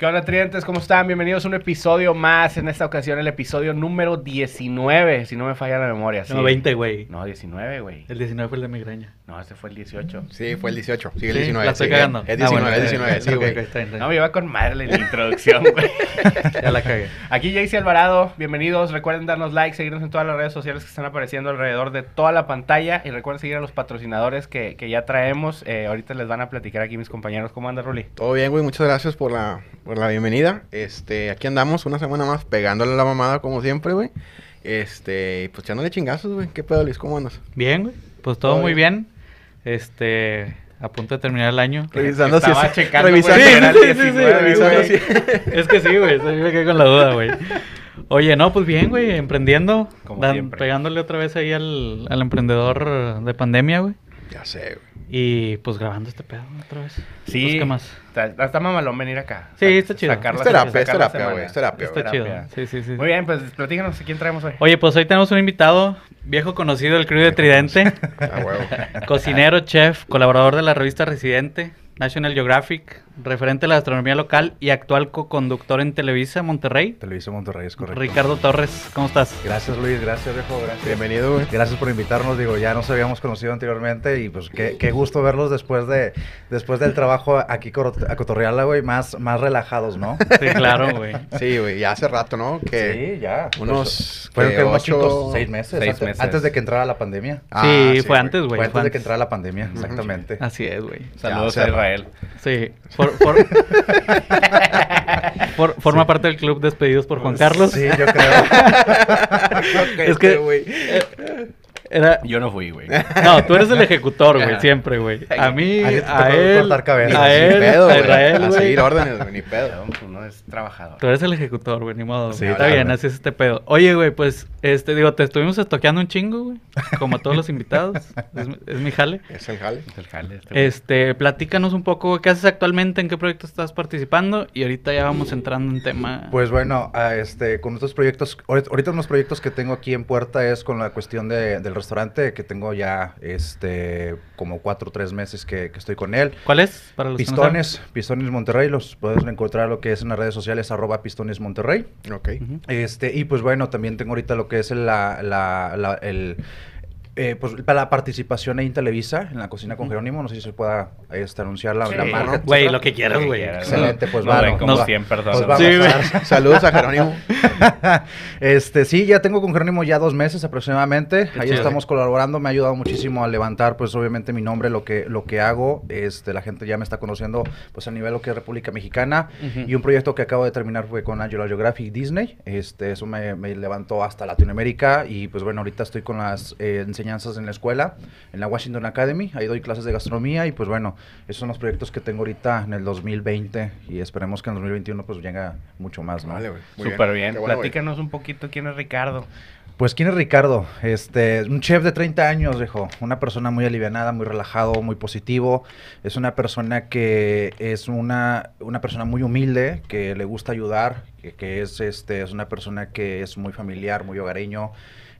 ¿Qué onda, Trientes? ¿Cómo están? Bienvenidos a un episodio más. En esta ocasión, el episodio número 19, si no me falla la memoria. No, 20, güey. No, 19, güey. El 19 fue el de migraña. No, ese fue el 18. Sí, fue el 18. Sigue el Sí, 19. la estoy cagando. Es Ah, 19, bueno, es 19, sí, güey. está está. No, me iba con madre la introducción, güey. Ya la cagué. Aquí Jaycee Alvarado, bienvenidos. Recuerden darnos like, seguirnos en todas las redes sociales que están apareciendo alrededor de toda la pantalla. Y recuerden seguir a los patrocinadores que, que ya traemos. Eh, ahorita les van a platicar aquí mis compañeros. ¿Cómo anda, Ruli? Todo bien, güey. Muchas gracias por la, por la bienvenida. Este, aquí andamos una semana más pegándole a la mamada como siempre, güey. Este, y pues echándole chingazos, güey. ¿Qué pedo, Luis? ¿Cómo andas? Bien, güey. Pues todo, Todo muy bien. Este, a punto de terminar el año. Revisando Estaba es- checando, revisando, güey, era el Sí, sí, sí, 19, revisando si- Es que sí, güey. sí, me quedé con la duda, güey. Oye, no, pues bien, güey. Emprendiendo. Como dan- siempre. pegándole otra vez ahí al, al emprendedor de pandemia, güey. Ya sé, güey. Y pues grabando este pedo otra vez. Sí. Pues, ¿Qué más? Está, está mamalón venir acá. Sí, está chido. sacar Es la- terapia, es la terapia, güey, es terapia, Está chido. Sí, sí, sí. Muy bien, pues platícanos a quién traemos hoy. Oye, pues hoy tenemos un invitado, viejo conocido del crew de Tridente. Ah, huevo. Cocinero, chef, colaborador de la revista Residente, National Geographic, referente de la gastronomía local y actual co-conductor en Televisa Monterrey. Televisa Monterrey, es correcto. Ricardo Torres, ¿cómo estás? Gracias Luis, gracias viejo, gracias. Bienvenido, güey. Gracias por invitarnos, digo, ya nos habíamos conocido anteriormente y pues qué, qué gusto verlos después de después del trabajo aquí a Cotorreala, güey, más, más relajados, ¿no? Sí, claro, güey. Sí, güey. Ya hace rato, ¿no? Que Sí, ya. unos... Fueron que que unos ocho- chicos, seis meses, seis antes, meses. antes de que entrara la pandemia. Ah, sí, fue güey. antes, güey. Fue antes fue de que entrara la pandemia, exactamente. Así es, güey. Saludos Ya, a cerra. Israel. Sí. For- for- for- forma parte del club Despedidos por Juan Carlos. Sí, yo creo. Es que- güey. Era... Yo no fui, güey. No, tú eres el ejecutor, güey, siempre, güey. A mí, A a él, cortar cabezas. a él, pedo, a güey. Israel, A güey. seguir órdenes, güey, ni pedo. Uno es trabajador. Tú eres el ejecutor, güey, ni modo. Sí, Está bien, así es este pedo. Oye, güey, pues, este, digo, te estuvimos estoqueando un chingo, güey. Como a todos los invitados. Es, mi- es mi jale. Es el jale. Es el jale este. Este, platícanos un poco, güey, ¿qué haces actualmente? ¿En qué proyecto estás participando? Y ahorita ya vamos entrando en tema. Pues bueno, a este, con estos proyectos, ahorita ahorita unos proyectos que tengo aquí en puerta es con la cuestión de- del restaurante, que tengo ya este, como cuatro o tres meses que, que estoy con él. ¿Cuál es? Para los que no Pistones, Pistones Monterrey, los puedes encontrar lo que es en las redes sociales, arroba Pistones Monterrey. Ok. Este, y pues bueno, también tengo ahorita lo que es la, la- la- el, eh, pues para la participación ahí en Televisa, en la cocina con. Jerónimo, no sé si se pueda este, anunciar la, Sí. la marca. Güey, lo que quieras, güey. Excelente, pues no, como nos- 100 personas. nos vamos Sí, a. Saludos a Jerónimo. este, sí, ya tengo con Jerónimo ya dos meses aproximadamente. Qué Ahí chido. estamos colaborando, me ha ayudado muchísimo a levantar, pues obviamente mi nombre, lo que, lo que hago. Este, la gente ya me está conociendo, pues a nivel lo que es República Mexicana. Y un proyecto que acabo de terminar fue con Angelo Geographic Disney. Este, eso me, me levantó hasta Latinoamérica. Y pues bueno, ahorita estoy con las eh, enseñanzas en la escuela, en la Washington Academy. Ahí doy clases de gastronomía. Y pues bueno, esos son los proyectos que tengo ahorita en el 2020. Y esperemos que en el 2021 pues llega mucho más, ¿no? Vale, Súper bien. Qué bueno. Platícanos un poquito quién es Ricardo. Pues, ¿quién es Ricardo? Este, un chef de 30 años, viejo. Una persona muy alivianada, muy relajado, muy positivo. Es una persona que es una, una persona muy humilde, que le gusta ayudar, que, que es, este, es una persona que es muy familiar, muy hogareño.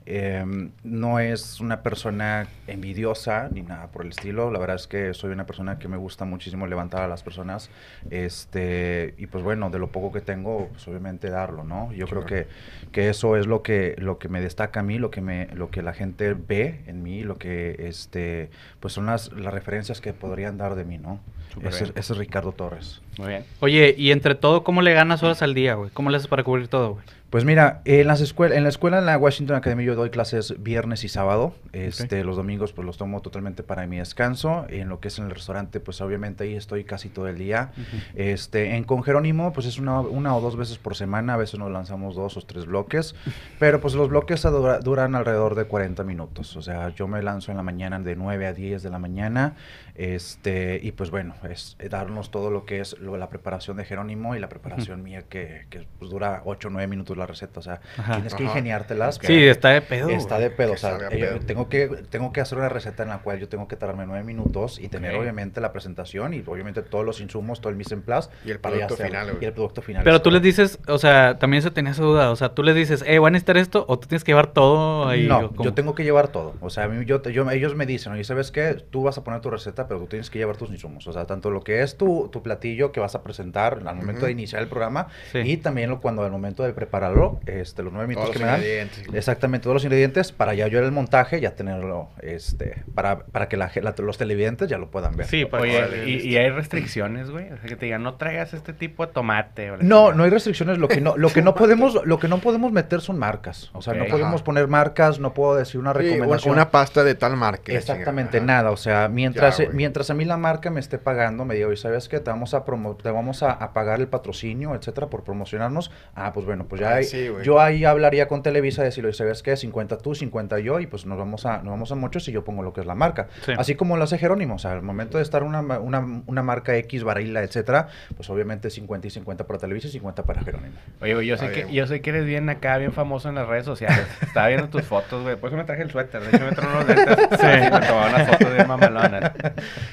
Em, no es una persona envidiosa ni nada por el estilo. La verdad es que soy una persona que me gusta muchísimo levantar a las personas. Este, y pues bueno, de lo poco que tengo, pues obviamente darlo, ¿no? Yo creo que, que eso es lo que, lo que me destaca a mí, lo que me, lo que la gente ve en mí, lo que este, pues son las, las referencias que podrían dar de mí, ¿no? Ese es Ricardo Torres. Muy bien. Oye, y entre todo, ¿cómo le ganas horas al día, güey? ¿Cómo le haces para cubrir todo, güey? Pues mira, en las escuelas, en la escuela en la Washington Academy yo doy clases viernes y sábado. Este, los domingos pues los tomo totalmente para mi descanso. En lo que es en el restaurante, pues obviamente ahí estoy casi todo el día. Este, en con Jerónimo, pues es una, una o dos veces por semana, a veces nos lanzamos dos o tres bloques, pero pues los bloques dura- duran alrededor de 40 minutos. O sea, yo me lanzo en la mañana de 9 a 10 de la mañana. Este, y pues bueno, es eh, darnos todo lo que es lo- la preparación de Jerónimo y la preparación mía que, que, pues, dura 8 o 9 minutos la receta. O sea, Ajá. tienes que ingeniártelas. Sí, está de pedo. Está de pedo, o sea, eh, pedo. tengo que tengo que hacer una receta en la cual yo tengo que tardarme nueve minutos y tener obviamente la presentación y obviamente todos los insumos, todo el mise en place Y el producto final, y el producto final. Pero tú les dices, o sea, también se tenía esa duda. O sea, tú les dices, eh, ¿van a necesitar esto? O tú tienes que llevar todo ahí. no, yo tengo que llevar todo. O sea, a mí- yo, yo- ellos me dicen, oye, ¿sabes qué? Tú vas a poner tu receta, pero tú tienes que llevar tus insumos. O sea, tanto lo que es tu, tu platillo que vas a presentar al momento Ujú. de iniciar el programa Sí. y también lo, cuando al momento de prepararlo, este, los nueve minutos Todos que los me dan. ingredientes. Exactamente, todos los ingredientes para ya yo en el montaje ya tenerlo, este, para, para que la, la- los televidentes ya lo puedan ver. Sí, para Oye, y, y hay restricciones, güey. O sea, que te digan, no traigas este tipo de tomate. o No, no hay restricciones. Lo que no, lo que no podemos, lo que no podemos meter son marcas. O sea, Ok. no podemos Ajá. poner marcas, no puedo decir una Sí, una, recomendación. una pasta de tal marca. Exactamente, nada. O sea, mientras, Ya, mientras a mí la marca me esté pagando, me diga, oye, ¿sabes qué? Te vamos a promo te vamos a, a pagar el patrocinio, etcétera, por promocionarnos. Ah, pues bueno, pues ya Ah, ahí- sí, yo ahí hablaría con Televisa, decirle, ¿sabes qué? 50 tú, 50 yo, y pues nos vamos a, nos vamos a muchos y yo pongo lo que es la marca. Sí. Así como lo hace Jerónimo. O sea, al momento de estar una, una, una marca X, Barilla, etcétera, pues obviamente 50 y 50 para Televisa y 50 para Jerónimo. Oye, güey, yo sé, que, yo sé que eres bien acá, bien famoso en las redes sociales. Estaba viendo tus fotos, güey. Por eso me traje el suéter. De hecho, me traje unos lentes. Sí, me tomaba unas fotos bien mamalonas.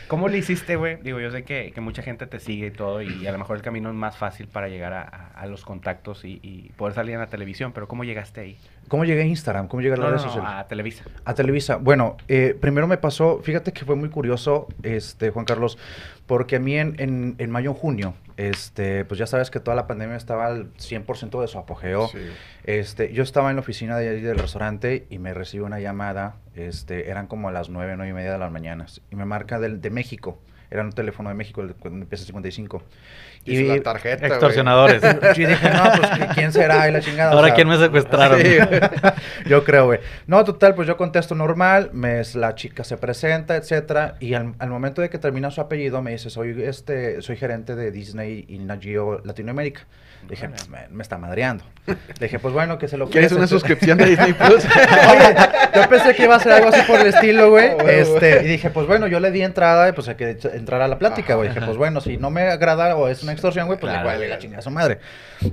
¿Cómo le hiciste, güey? Digo, yo sé que, que mucha gente te sigue y todo. Y a lo mejor el camino es más fácil para llegar a, a- a los contactos y, y poder salir en la televisión. Pero ¿cómo llegaste ahí? ¿Cómo llegué a Instagram? ¿Cómo llegué a las No, redes no, sociales? a Televisa. A Televisa. Bueno, eh, primero me pasó, fíjate que fue muy curioso, este, Juan Carlos, porque a mí en, en, en mayo, junio, este, pues ya sabes que toda la pandemia estaba al 100% de su apogeo. Sí. Este, yo estaba en la oficina de ahí del restaurante y me recibo una llamada, este, eran como a las 9, 9 y media de las mañanas, y me marca del, de México, era un teléfono de México, el- cuando empieza 55. Y la tarjeta. Extorsionadores. Yo dije, no, pues, ¿quién será? Y la chingada. o Ahora, sea, ¿quién me secuestraron? Sí, yo creo, güey. No, total, pues yo contesto normal, me, la chica se presenta, etcétera, y al, al momento de que termina su apellido me dice, soy este, soy gerente de Disney y Nat Geo Latinoamérica. Le dije, Órale. pues me, me está madreando. Le dije, pues bueno, que se lo ¿Quieres una suscripción de Disney Plus? Oye, yo pensé que iba a ser algo así por el estilo, güey. Ah, bueno, este, güey. y dije, pues bueno, yo le di entrada y pues hay que ech- entrar a la plática, güey. Dije, pues bueno, si no me agrada o es una extorsión, güey, pues Claro. le cuelgue la chingada a su madre.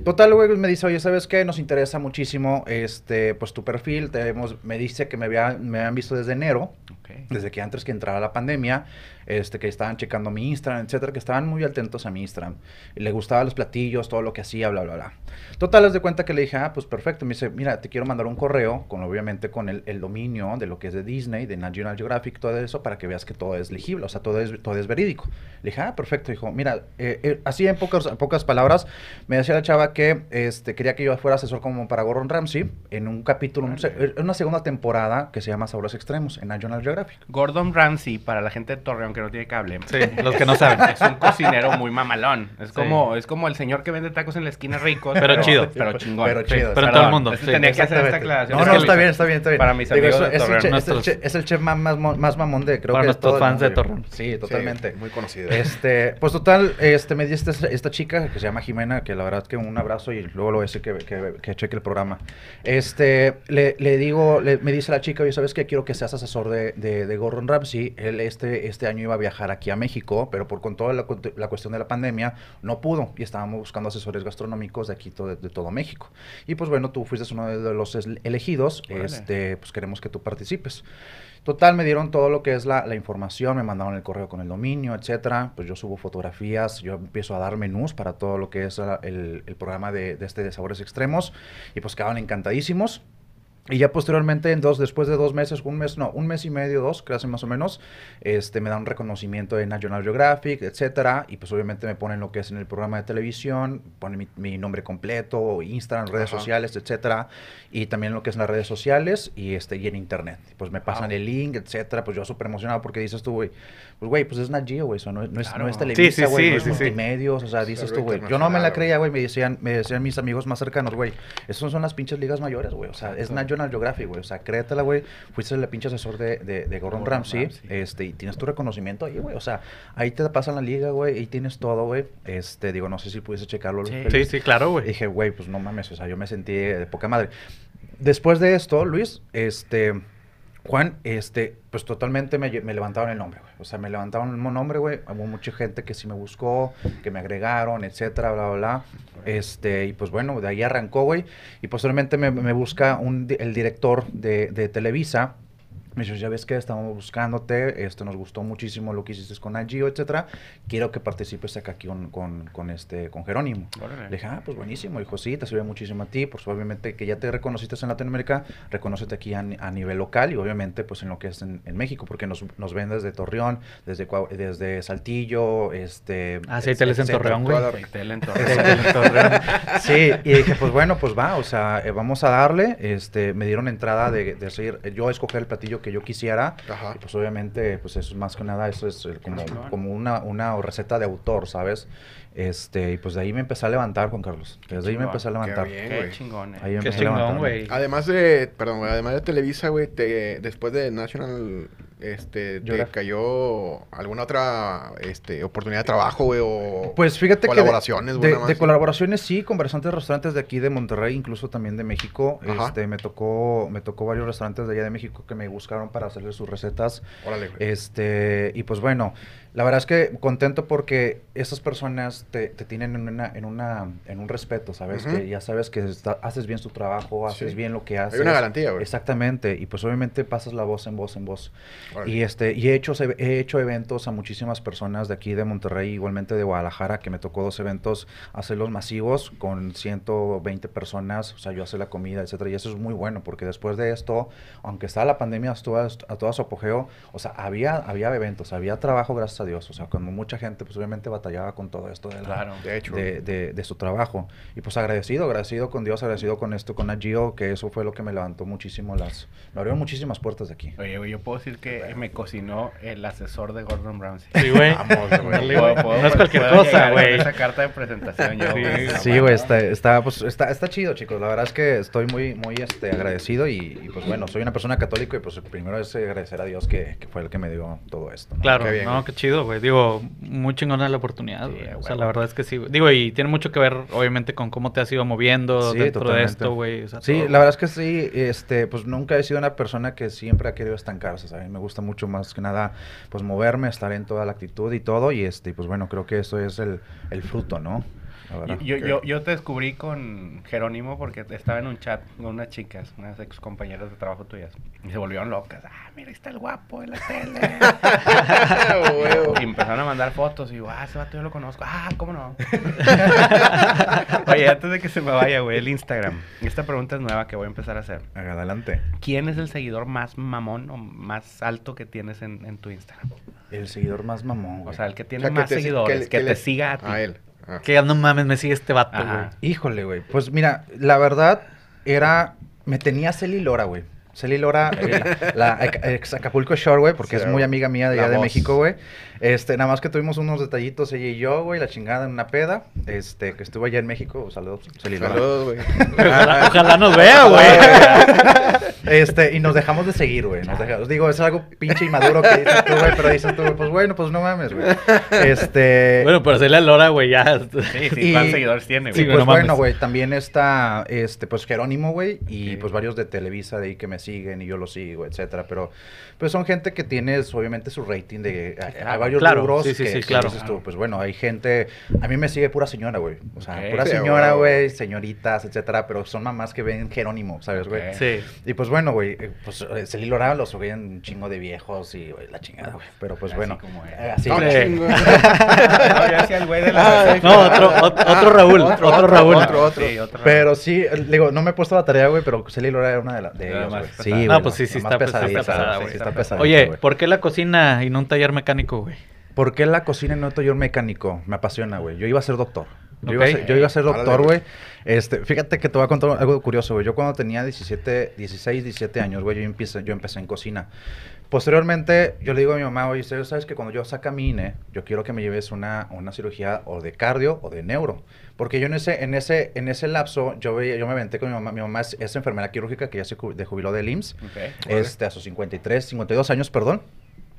Total, güey, me dice, oye, ¿sabes qué? Nos interesa muchísimo, este, pues tu perfil. Te hemos- me dice que me, había, me habían visto desde enero, Ok. desde que antes que entrara la pandemia, este, que estaban checando mi Instagram, etcétera, que estaban muy atentos a mi Instagram. Le gustaban los platillos, todo lo que hacía, bla, bla, bla. Total, les de cuenta que le dije, ah, pues perfecto. Me dice, mira, te quiero mandar un correo, con obviamente con el, el dominio de lo que es de Disney, de National Geographic, todo eso, para que veas que todo es legible, o sea, todo es, todo es verídico. Le dije, ah, perfecto. Dijo, mira, eh, eh, así en pocas, en pocas palabras, me decía la chava que este, quería que yo fuera asesor como para Gordon Ramsay en un capítulo, en una segunda temporada que se llama Sabores Extremos en National Geographic. Gordon Ramsay, para la gente de Torreón que no tiene cable. Sí, los que no saben. Es un cocinero muy mamalón. Es Sí. como, es como el señor que vende tacos en la esquina ricos. Pero chido. Pero chingón. Pero Sí, chido, pero todo el mundo, Entonces tenía que hacer esta aclaración. No, no, está bien, está bien, está bien. Para mis amigos de es, el Torreón, chef, es, el nuestros- chef, es el chef más, más, más mamón de, creo Para que de nuestros todo fans de. Torreón. Sí, totalmente. Sí, muy conocido. Este, pues total, este, me dio esta, esta chica que se llama Jimena, que la verdad que un abrazo y luego lo voy a decir que, que, que cheque el programa. Este, le, le digo, le- me dice la chica, oye, ¿sabes qué? Quiero que seas asesor de, de, de Gordon Ramsay. Él este, este año iba a viajar aquí a México, pero por con toda la, la cuestión de la pandemia no pudo y estábamos buscando asesores gastronómicos de aquí to- de, de todo México. Y pues bueno, tú fuiste uno de los elegidos, Órale. este, pues queremos que tú participes. Total, me dieron todo lo que es la, la información, me mandaron el correo con el dominio, etcétera. Pues yo subo fotografías, yo empiezo a dar menús para todo lo que es el, el programa de, de este de sabores extremos y pues quedaban encantadísimos. Y ya posteriormente, en dos, después de dos meses, un mes, no, un mes y medio, dos, casi más o menos, este, me dan un reconocimiento de National Geographic, etcétera, y pues obviamente me ponen lo que es en el programa de televisión, ponen mi, mi nombre completo, Instagram, redes Ajá. sociales, etcétera, y también lo que es en las redes sociales y este y en internet. Pues me pasan Wow. el link, etcétera, pues yo súper emocionado porque dices tú, güey, pues güey, pues es Nat Geo, güey, eso no, es- no es, no es Claro. Televisa, Sí, sí, güey, sí, no es sí, sí. multimedios, o sea, dices tú, güey, yo no me la creía, güey, me decían, me decían mis amigos más cercanos, güey, esas son las pinches ligas mayores, güey, o sea, es Exacto. National Geographic, güey, o sea, créetela, güey, fuiste el pinche asesor de, de, de Gordon Gordon Ramsay, Ramsay. este, y tienes tu reconocimiento ahí, güey, o sea, ahí te pasan la liga, güey, y tienes todo, güey, este, digo, no sé si pudiese checarlo. Sí. Sí, sí, claro, Y güey. dije, güey, pues no mames, o sea, yo me sentí de poca madre. Después de esto, Luis, este, Juan, este, pues totalmente me, levantaron el nombre, güey. O sea, me levantaron el nombre, güey. Hubo mucha gente que sí me buscó, que me agregaron, etcétera, bla, bla, bla. Este, y pues bueno, de ahí arrancó, güey. Y posteriormente me, me busca un, el director de, de Televisa. Me dice, ya ves que estamos buscándote, esto nos gustó muchísimo lo que hiciste con Agio, etcétera. Quiero que participes acá aquí con, con, con este, con Jerónimo. Órale. Le dije, ah, pues buenísimo. Dijo, sí, te sirve muchísimo a ti. Pues obviamente que ya te reconociste en Latinoamérica, reconócete aquí a, ni- a nivel local y obviamente pues en lo que es en, en México, porque nos, nos ven desde Torreón, desde, desde Saltillo, este... Ah, sí, teles en. Torreón, güey. En Torreón. Sí, y dije, pues bueno, pues va, o sea, eh, vamos a darle. Este, me dieron entrada de, de seguir, yo escoger el platillo que yo quisiera. Ajá. Y pues obviamente, pues eso es más que nada, eso es eh, como, como una, una receta de autor, ¿sabes? Este, y pues de ahí me empecé a levantar, Juan Carlos. Desde ahí me empecé a Qué levantar. bien, Qué chingón, eh. Ahí Qué empecé chingón, güey. Además de, perdón, güey, además de Televisa, güey, te, después de National, este, te cayó alguna otra, este, oportunidad de trabajo, güey, o Pues fíjate que de- colaboraciones, de, de colaboraciones sí, con bastantes restaurantes de aquí de Monterrey, incluso también de México. Ajá. Este, me tocó, me tocó varios restaurantes de allá de México que me buscaron para hacerles sus recetas. Órale, güey. Este, y pues bueno, la verdad es que contento porque esas personas te, te tienen en una, en una, en un respeto, ¿sabes? Ujú. Que ya sabes que está- haces bien tu trabajo, haces Sí. bien lo que haces. una garantía, güey. Exactamente, y pues obviamente pasas la voz en voz en voz. Órale. Y este, y he hecho, he hecho eventos a muchísimas personas de aquí de Monterrey, igualmente de Guadalajara, que me tocó dos eventos, hacerlos masivos con 120 personas, o sea, yo hacer la comida, etcétera, y eso es muy bueno, porque después de esto, aunque estaba la pandemia estuvo a, a todo su apogeo, o sea, había, había eventos, había trabajo, gracias a Dios, o sea, cuando mucha gente, pues obviamente batallaba con todo esto de la, Claro. De hecho, de, de- de su trabajo. Y pues agradecido, agradecido con Dios, agradecido con esto, con Agio, que eso fue lo que me levantó muchísimo las... Me abrió muchísimas puertas de aquí. Oye, güey, yo puedo decir que me cocinó el asesor de Gordon Ramsay. Sí, güey. Vamos, güey. Dale, güey. Puedo- No es cualquier puedo cosa, güey. Esa carta de presentación yo, Sí, güey. sí, Sí, güey, está, está, pues, está, está chido, chicos. La verdad es que estoy muy, muy este, agradecido y, y, pues bueno, soy una persona católica y pues primero es agradecer a Dios que, que fue el que me dio todo esto. ¿no? Claro, Qué bien, no, qué chido, güey. Digo, muy chingona la oportunidad, güey. o sea, la verdad es que sí. güey. Digo, y tiene mucho que ver, obviamente, con cómo te has ido moviendo Sí, dentro de esto, güey. o sea, Sí, todo. la verdad es que sí, este, pues nunca he sido una persona que siempre ha querido estancarse, ¿sabes? Me gusta mucho más que nada, pues moverme, estar en toda la actitud y todo, y este, pues bueno, creo que eso es el, el fruto, ¿no? Yo, yo, yo, yo te descubrí con Jerónimo porque estaba en un chat con unas chicas, unas ex compañeras de trabajo tuyas. Y se volvieron locas. Ah, mira, ahí está el guapo en la tele. Y empezaron a mandar fotos. Y digo, ah, ese vato yo lo conozco. Ah, ¿cómo no? Oye, antes de que se me vaya, güey, el Instagram. Esta pregunta es nueva que voy a empezar a hacer. Haga Adelante. ¿Quién es el seguidor más mamón o más alto que tienes en, en tu Instagram? El seguidor más mamón, O güey. sea, el que O tiene sea, que más te- seguidores, que, le- te siga a ti. A él. Que no mames, me sigue este vato, güey. Híjole, güey. Pues mira, la verdad era. Me tenía Celi Lora, güey. Celi Lora, eh, la ex- ex Acapulco Shore, güey, porque Sí, es muy amiga mía de allá de. México, güey. Este, nada más que tuvimos unos detallitos ella y yo, güey, la chingada en una peda. Este, que estuvo allá en México. Saludos, Celi Lora. Saludos, güey. Ojalá, ojalá nos vea, güey. Este, y nos dejamos de seguir, güey. Nos dejamos, digo, es algo pinche inmaduro que dices tú, güey, pero dices tú, güey, pues bueno, pues no mames, güey. Este. Bueno, pero hacerle a Lora, güey, ya. Sí, sí, ¿cuántos seguidores tiene, Sí, güey? pues no mames. bueno, güey, también está, este, pues Jerónimo, güey, y pues varios de Televisa de ahí que me siguen y yo los sigo, etcétera, pero pues son gente que tiene obviamente su rating de, hay- hay claro. varios Claro, rubros sí, sí, que, sí, que claro. dices tú, pues bueno, hay gente, a mí me sigue pura señora, güey, o sea, pura señora, güey, señoritas, etcétera, pero son mamás que ven Jerónimo, ¿sabes, güey? Sí. Y pues bueno, güey, eh, pues eh, Celil Lora los subían un chingo de viejos y la chingada, güey, pero pues Así bueno, como eh, así, chingo. No, yo decía el güey de la... Ay, No, otro, ot- otro Raúl, otro, otro, Raúl. otro, otro. Sí, otro Pero sí, eh, digo, no me he puesto la tarea, güey, pero Celia Lora era una de, la- de ellos. Sí, No, pues sí, sí está pesada, está pesada, sí, güey. sí está pesadita, Oye. ¿por qué la cocina y no un taller mecánico, güey? ¿Por qué la cocina y no el taller mecánico? Me apasiona, güey. Yo iba a ser doctor. Yo, iba, a Ok. ser, yo iba a ser doctor, güey. güey. Este, fíjate que te voy a contar algo curioso, güey. Yo cuando tenía 17, 16, 17 años, güey, yo empecé, yo empecé en cocina. Posteriormente, yo le digo a mi mamá, oye, ¿sabes que cuando yo saca mi INE, yo quiero que me lleves una, una cirugía o de cardio o de neuro? Porque yo en ese, en ese, en ese lapso, yo, veía, yo me aventé con mi mamá. Mi mamá es, es enfermera quirúrgica que ya se jubiló del IMSS Ok. Órale. este, a sus 53, 52 años, perdón.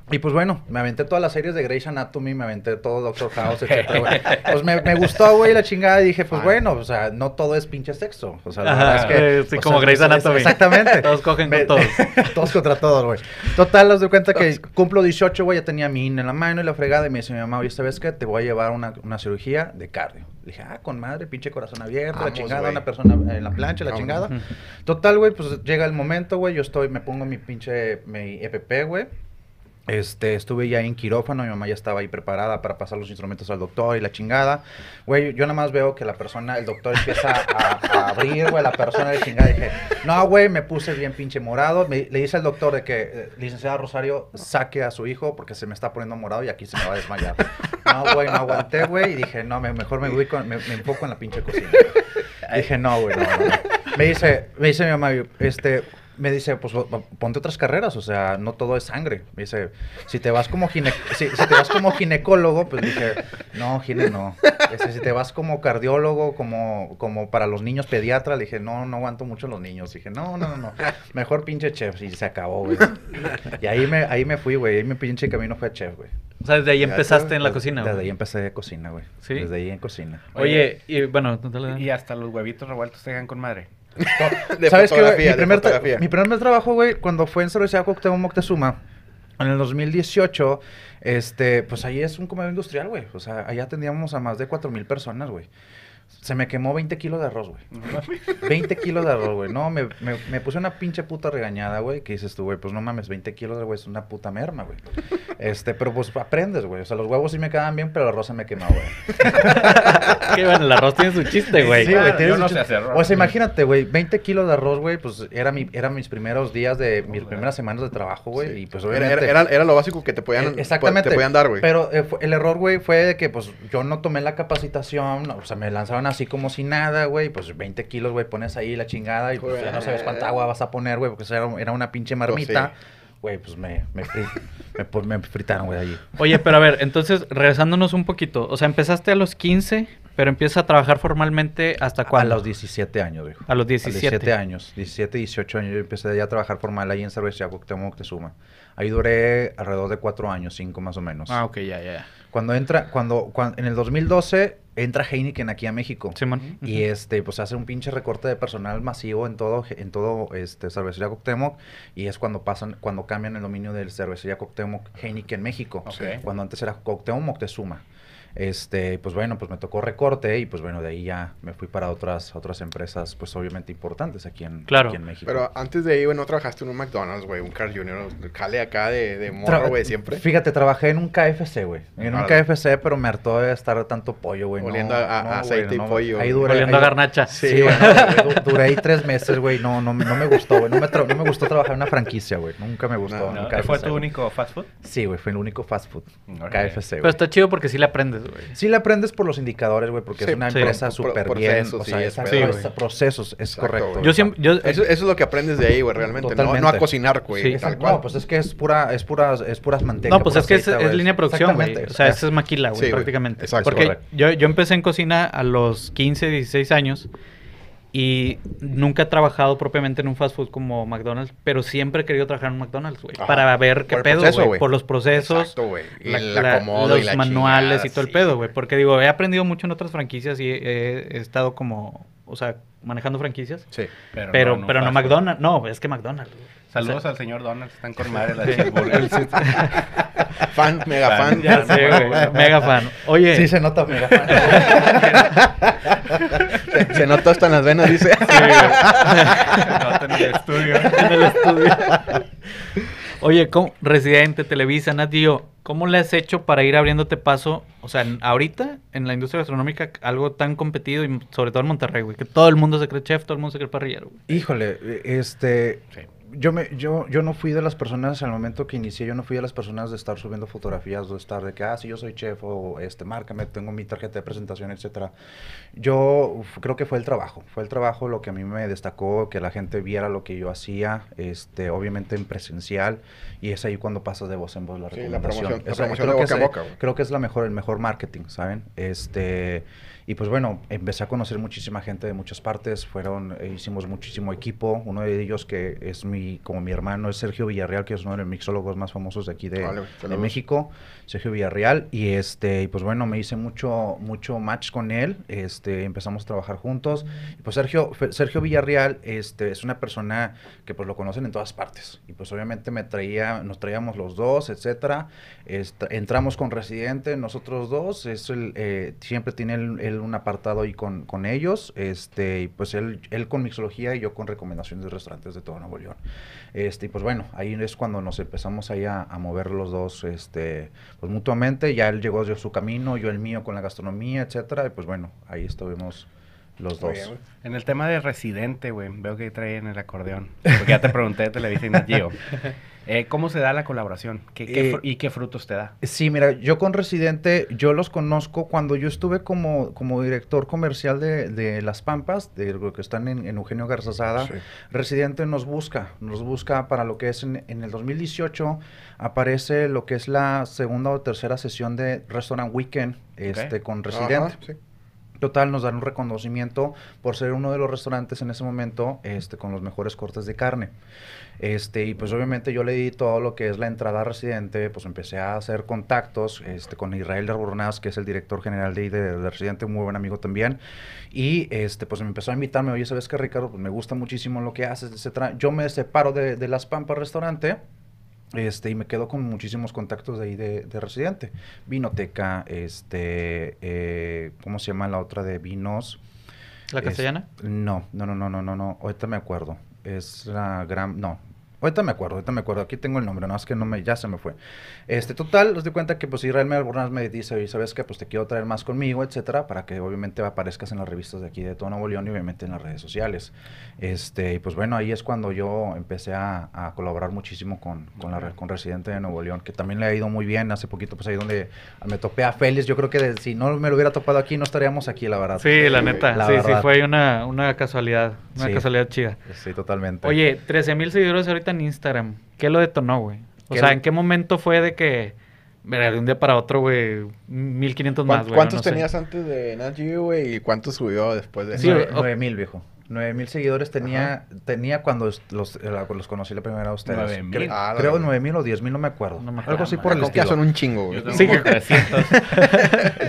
Y pues bueno, me aventé todas las series de Grey's Anatomy, me aventé todo Doctor House, güey. Pues me, me gustó, güey, la chingada. Y dije, pues bueno, o sea, no todo es pinche sexo. O sea, la Ajá, verdad es que... eh, sí, como sea, Grey's Anatomy. Exactamente. Todos cogen con todos. todos contra todos, güey. Total, los de cuenta que cumplo 18, güey, ya tenía mi INE en la mano y la fregada. Y me dice mi mamá, oye, ¿sabes qué? Te voy a llevar una, una cirugía de cardio. Dije, ah, con madre, pinche corazón abierto, la chingada, una persona en la plancha, la chingada. Total, güey, pues llega el momento, güey, yo estoy, me pongo mi pinche, mi EPP, güey. Este, estuve ya en quirófano, mi mamá ya estaba ahí preparada para pasar los instrumentos al doctor y la chingada. Güey, yo nada más veo que la persona, el doctor empieza a, a abrir, güey, la persona de chingada. Dije, no, güey, me puse bien pinche morado. Me- le dice al doctor de que, eh, licenciada Rosario, saque a su hijo porque se me está poniendo morado y aquí se me va a desmayar. No, güey, no aguanté, güey, y dije, no, me- mejor me, voy con- me, me enfoco en la pinche cocina. Dije, no, güey, no, no, no. Me dice, me dice mi mamá, este, me dice, pues po- ponte otras carreras, o sea, no todo es sangre. Me dice, si te vas como gine si, si te vas como ginecólogo, pues dije, no, gine no. Dice, si te vas como cardiólogo, como, como para los niños pediatra, le dije, no, no aguanto mucho los niños. Dije, no, no, no, no. Mejor pinche chef. Y se acabó, güey. Y ahí me, ahí me fui, güey. Ahí mi pinche camino fue chef, güey. O sea, desde ahí empezaste en la Desde- cocina. Desde güey. ahí empecé de cocina, güey. ¿Sí? Desde ahí en cocina. Oye, y bueno, dale, Y hasta los huevitos revueltos te dejan con madre. De ¿Sabes qué, güey? Mi primer, mi primer trabajo, güey, cuando fue en Cervecería Cuauhtémoc Moctezuma, en el 2018, este, pues ahí es un comedor industrial, güey. O sea, allá atendíamos a más de 4 mil personas, güey. Se me quemó 20 kilos de arroz, güey. 20 kilos de arroz, güey. No, me, me, me puse una pinche puta regañada, güey. Que dices tú, güey, pues no mames, 20 kilos de güey, es una puta merma, güey. Este, pero pues aprendes, güey. O sea, los huevos sí me quedaban bien, pero el arroz se me quemó, güey. Que bueno, el arroz tiene su chiste, güey. Sí, güey, Claro, tienes yo no sé hacer arroz. O sea, imagínate, güey, 20 kilos de arroz, güey, pues era mi, eran mis primeros días de mis primeras semanas de trabajo, güey. Sí. Y pues Era- obviamente. era, era, era lo básico que te podían, Eh, Exactamente. te podían dar, güey. Pero eh, el error, güey, fue de que, pues, yo no tomé la capacitación. O sea, me lanzaron así como si nada, güey. Pues 20 kilos, güey, pones ahí la chingada y pues ya no sabes cuánta agua vas a poner, güey, porque era, era una pinche marmita. sí. Güey, pues me, me, fri- me, pu- me fritaron, güey, allí. Oye, pero a ver, entonces, regresándonos un poquito. O sea, empezaste a los 15, pero empiezas a trabajar formalmente hasta A cuándo? los 17 años, güey. A los A 17. años, 17, 18 años, yo empecé ya a trabajar formal ahí en Cervecería Cuauhtémoc Moctezuma. Ahí duré alrededor de 4 años, 5 más o menos. Ah, ok, ya, ya. ya. Cuando entra, cuando, cuan- en el 2012 entra Heineken aquí a México. Simón. Y este, pues hace un pinche recorte de personal masivo en todo, en todo este cervecería Cuauhtémoc. Y es cuando pasan, cuando cambian el dominio del cervecería Cuauhtémoc Heineken México. Ok. Cuando antes era Cuauhtémoc Moctezuma. Este, pues bueno, pues me tocó recorte y pues bueno, de ahí ya me fui para otras, otras empresas, pues obviamente importantes aquí en, Claro. aquí en México. Pero antes de ahí, güey, no trabajaste en un McDonald's, güey, un Carl Jr., jale acá de, de morro, güey, siempre. Fíjate, trabajé en un KFC, güey. En un. KFC, pero me hartó de estar tanto pollo, güey. Oliendo no, a- a no, aceite y pollo. Ahí duré. Oliendo ahí- a garnacha. Sí, güey. no, güey, du- duré ahí tres meses, güey. No, no, no me gustó, güey. No me, no me gustó trabajar en una franquicia, güey. Nunca me gustó. No, en ¿No? un ¿Fue tu único fast food? Sí, güey. Fue el único fast food. KFC, Pero güey. está chido porque sí le aprendes, güey. Sí le aprendes por los indicadores, güey, porque Sí, es una sí. empresa súper bien. procesos O sea, es, procesos, es Exacto, correcto. Yo siempre, yo, Eso, eso es lo que aprendes de ahí, güey, realmente. No, no a cocinar, güey. Sí. tal cual. No, pues es que es pura, es puras, es puras manteca. No, pues pura es que es, línea de producción, güey. Exactamente. O sea, eso es maquila, güey, prácticamente. Exacto. Porque yo, yo empecé en cocina a los 15, 16 años y nunca he trabajado propiamente en un fast food como McDonald's, pero siempre he querido trabajar en un McDonald's, güey. Para ver qué Por el pedo, güey. Por los procesos. Exacto, güey. Y la- el la- acomodo los y la manuales chingada, y todo el sí, pedo, sí. güey. Porque digo, he aprendido mucho en otras franquicias y he, he estado como, o sea, manejando franquicias. Sí. Pero, pero no fast food. McDonald's. No, es que McDonald's. güey. Saludos O sea, al señor Donald, están con madre la Sí. cheeseburger. Fan, mega fan. Ya sé, güey. Mega fan. Oye. Sí, se nota, mega fan. se, se nota hasta en las venas, dice. Nota en el estudio. en el estudio. Oye, ¿cómo? Residente, Televisa, Natío, ¿cómo le has hecho para ir abriéndote paso? O sea, en- ahorita en la industria gastronómica, algo tan competido y sobre todo en Monterrey, güey, que todo el mundo se cree chef, todo el mundo se cree parrillero, güey. Híjole, este, Sí. Yo me, yo, yo no fui de las personas al momento que inicié, yo no fui de las personas de estar subiendo fotografías, de estar de que, ah, sí, yo soy chef, o este, márcame, tengo mi tarjeta de presentación, etcétera. Yo uf, creo que fue el trabajo, fue el trabajo lo que a mí me destacó, que la gente viera lo que yo hacía, este, obviamente en presencial, y es ahí cuando pasas de voz en voz la Sí, la recomendación. promoción- la promoción creo de que boca a es, boca, güey. Creo que es la mejor, el mejor marketing, ¿saben? Este, y pues bueno, empecé a conocer muchísima gente de muchas partes, fueron, eh, hicimos muchísimo equipo, uno de ellos que es mi como mi hermano, es Sergio Villarreal, que es uno de los mixólogos más famosos de aquí de, Vale, de. México, Sergio Villarreal, y este, y pues bueno, me hice mucho, mucho match con él, este, empezamos a trabajar juntos, y pues Sergio, Sergio Villarreal, este, es una persona que pues lo conocen en todas partes, y pues obviamente me traía, nos traíamos los dos, etcétera, Est- entramos con Residente, nosotros dos, es el, eh, siempre tiene él, un apartado ahí con, con ellos, este, y pues él, él con mixología y yo con recomendaciones de restaurantes de todo Nuevo León. Este, y pues bueno, ahí es cuando nos empezamos ahí a, a mover los dos, este, pues mutuamente, ya él llegó de su camino, yo el mío con la gastronomía, etcétera, y pues bueno, ahí estuvimos los dos. bien. En el tema de Residente, güey, veo que trae en el acordeón. Porque ya te pregunté de Televisa y Nat Geo. Eh, ¿Cómo se da la colaboración? ¿Qué, qué Eh, ¿Y qué frutos te da? Sí, mira, yo con Residente, yo los conozco cuando yo estuve como, como director comercial de, de Las Pampas, de lo que están en, en Eugenio Garzazada. Sí. Residente nos busca, nos busca para lo que es en, en el 2018, aparece lo que es la segunda o tercera sesión de Restaurant Weekend este, con Residente. Ajá, sí. Total, nos dan un reconocimiento por ser uno de los restaurantes en ese momento este, con los mejores cortes de carne. Este, y pues obviamente yo le di todo lo que es la entrada Residente, pues empecé a hacer contactos este, con Israel de Albornoz, que es el director general de, de, de Residente, un muy buen amigo también. Y este, pues me empezó a invitarme, oye, ¿sabes qué, Ricardo? Pues me gusta muchísimo lo que haces, etcétera. Yo me separo de, de Las Pampas Restaurante. Este, y me quedo con muchísimos contactos de ahí de, de Residente. Vinoteca, este, eh, ¿cómo se llama la otra de vinos? ¿La Es- castellana? no, no, no, no, no, no, no. Ahorita me acuerdo. Es la gran, no. Ahorita me acuerdo, ahorita me acuerdo. Aquí tengo el nombre, no es que no me, ya se me fue. Este, total, os di cuenta que pues Israel Albornoz me dice, oye, ¿sabes qué? Pues te quiero traer más conmigo, etcétera, para que obviamente aparezcas en las revistas de aquí de todo Nuevo León y obviamente en las redes sociales. Este, y pues bueno, ahí es cuando yo empecé a, a colaborar muchísimo con, con, la, con Residente de Nuevo León, que también le ha ido muy bien. Hace poquito, pues ahí donde me topé a Félix. Yo creo que de- si no me lo hubiera topado aquí, no estaríamos aquí, la verdad. Sí, la neta. la sí, sí, fue una, una casualidad. Una Sí. casualidad chida. Sí, totalmente. Oye, 13 mil seguidores ahorita en Instagram. ¿Qué lo detonó, güey? O ¿Qué sea, lo- ¿en qué momento fue de que, de un día para otro, güey, 1500 más, ¿Cuán- güey? ¿Cuántos no sé. tenías antes de Nat Geo, güey? ¿Y cuántos subió después de Sí, eso? Nueve- o- nueve mil, viejo. Nueve mil seguidores tenía, tenía cuando los, eh, los conocí la primera vez a ustedes. Nueve mil. Cre- Ah, la creo verdad. nueve mil o diez mil, no me acuerdo. No me Algo acuerdo. así por el estilo. son un chingo, güey. Yo tengo Sí, como que- 300.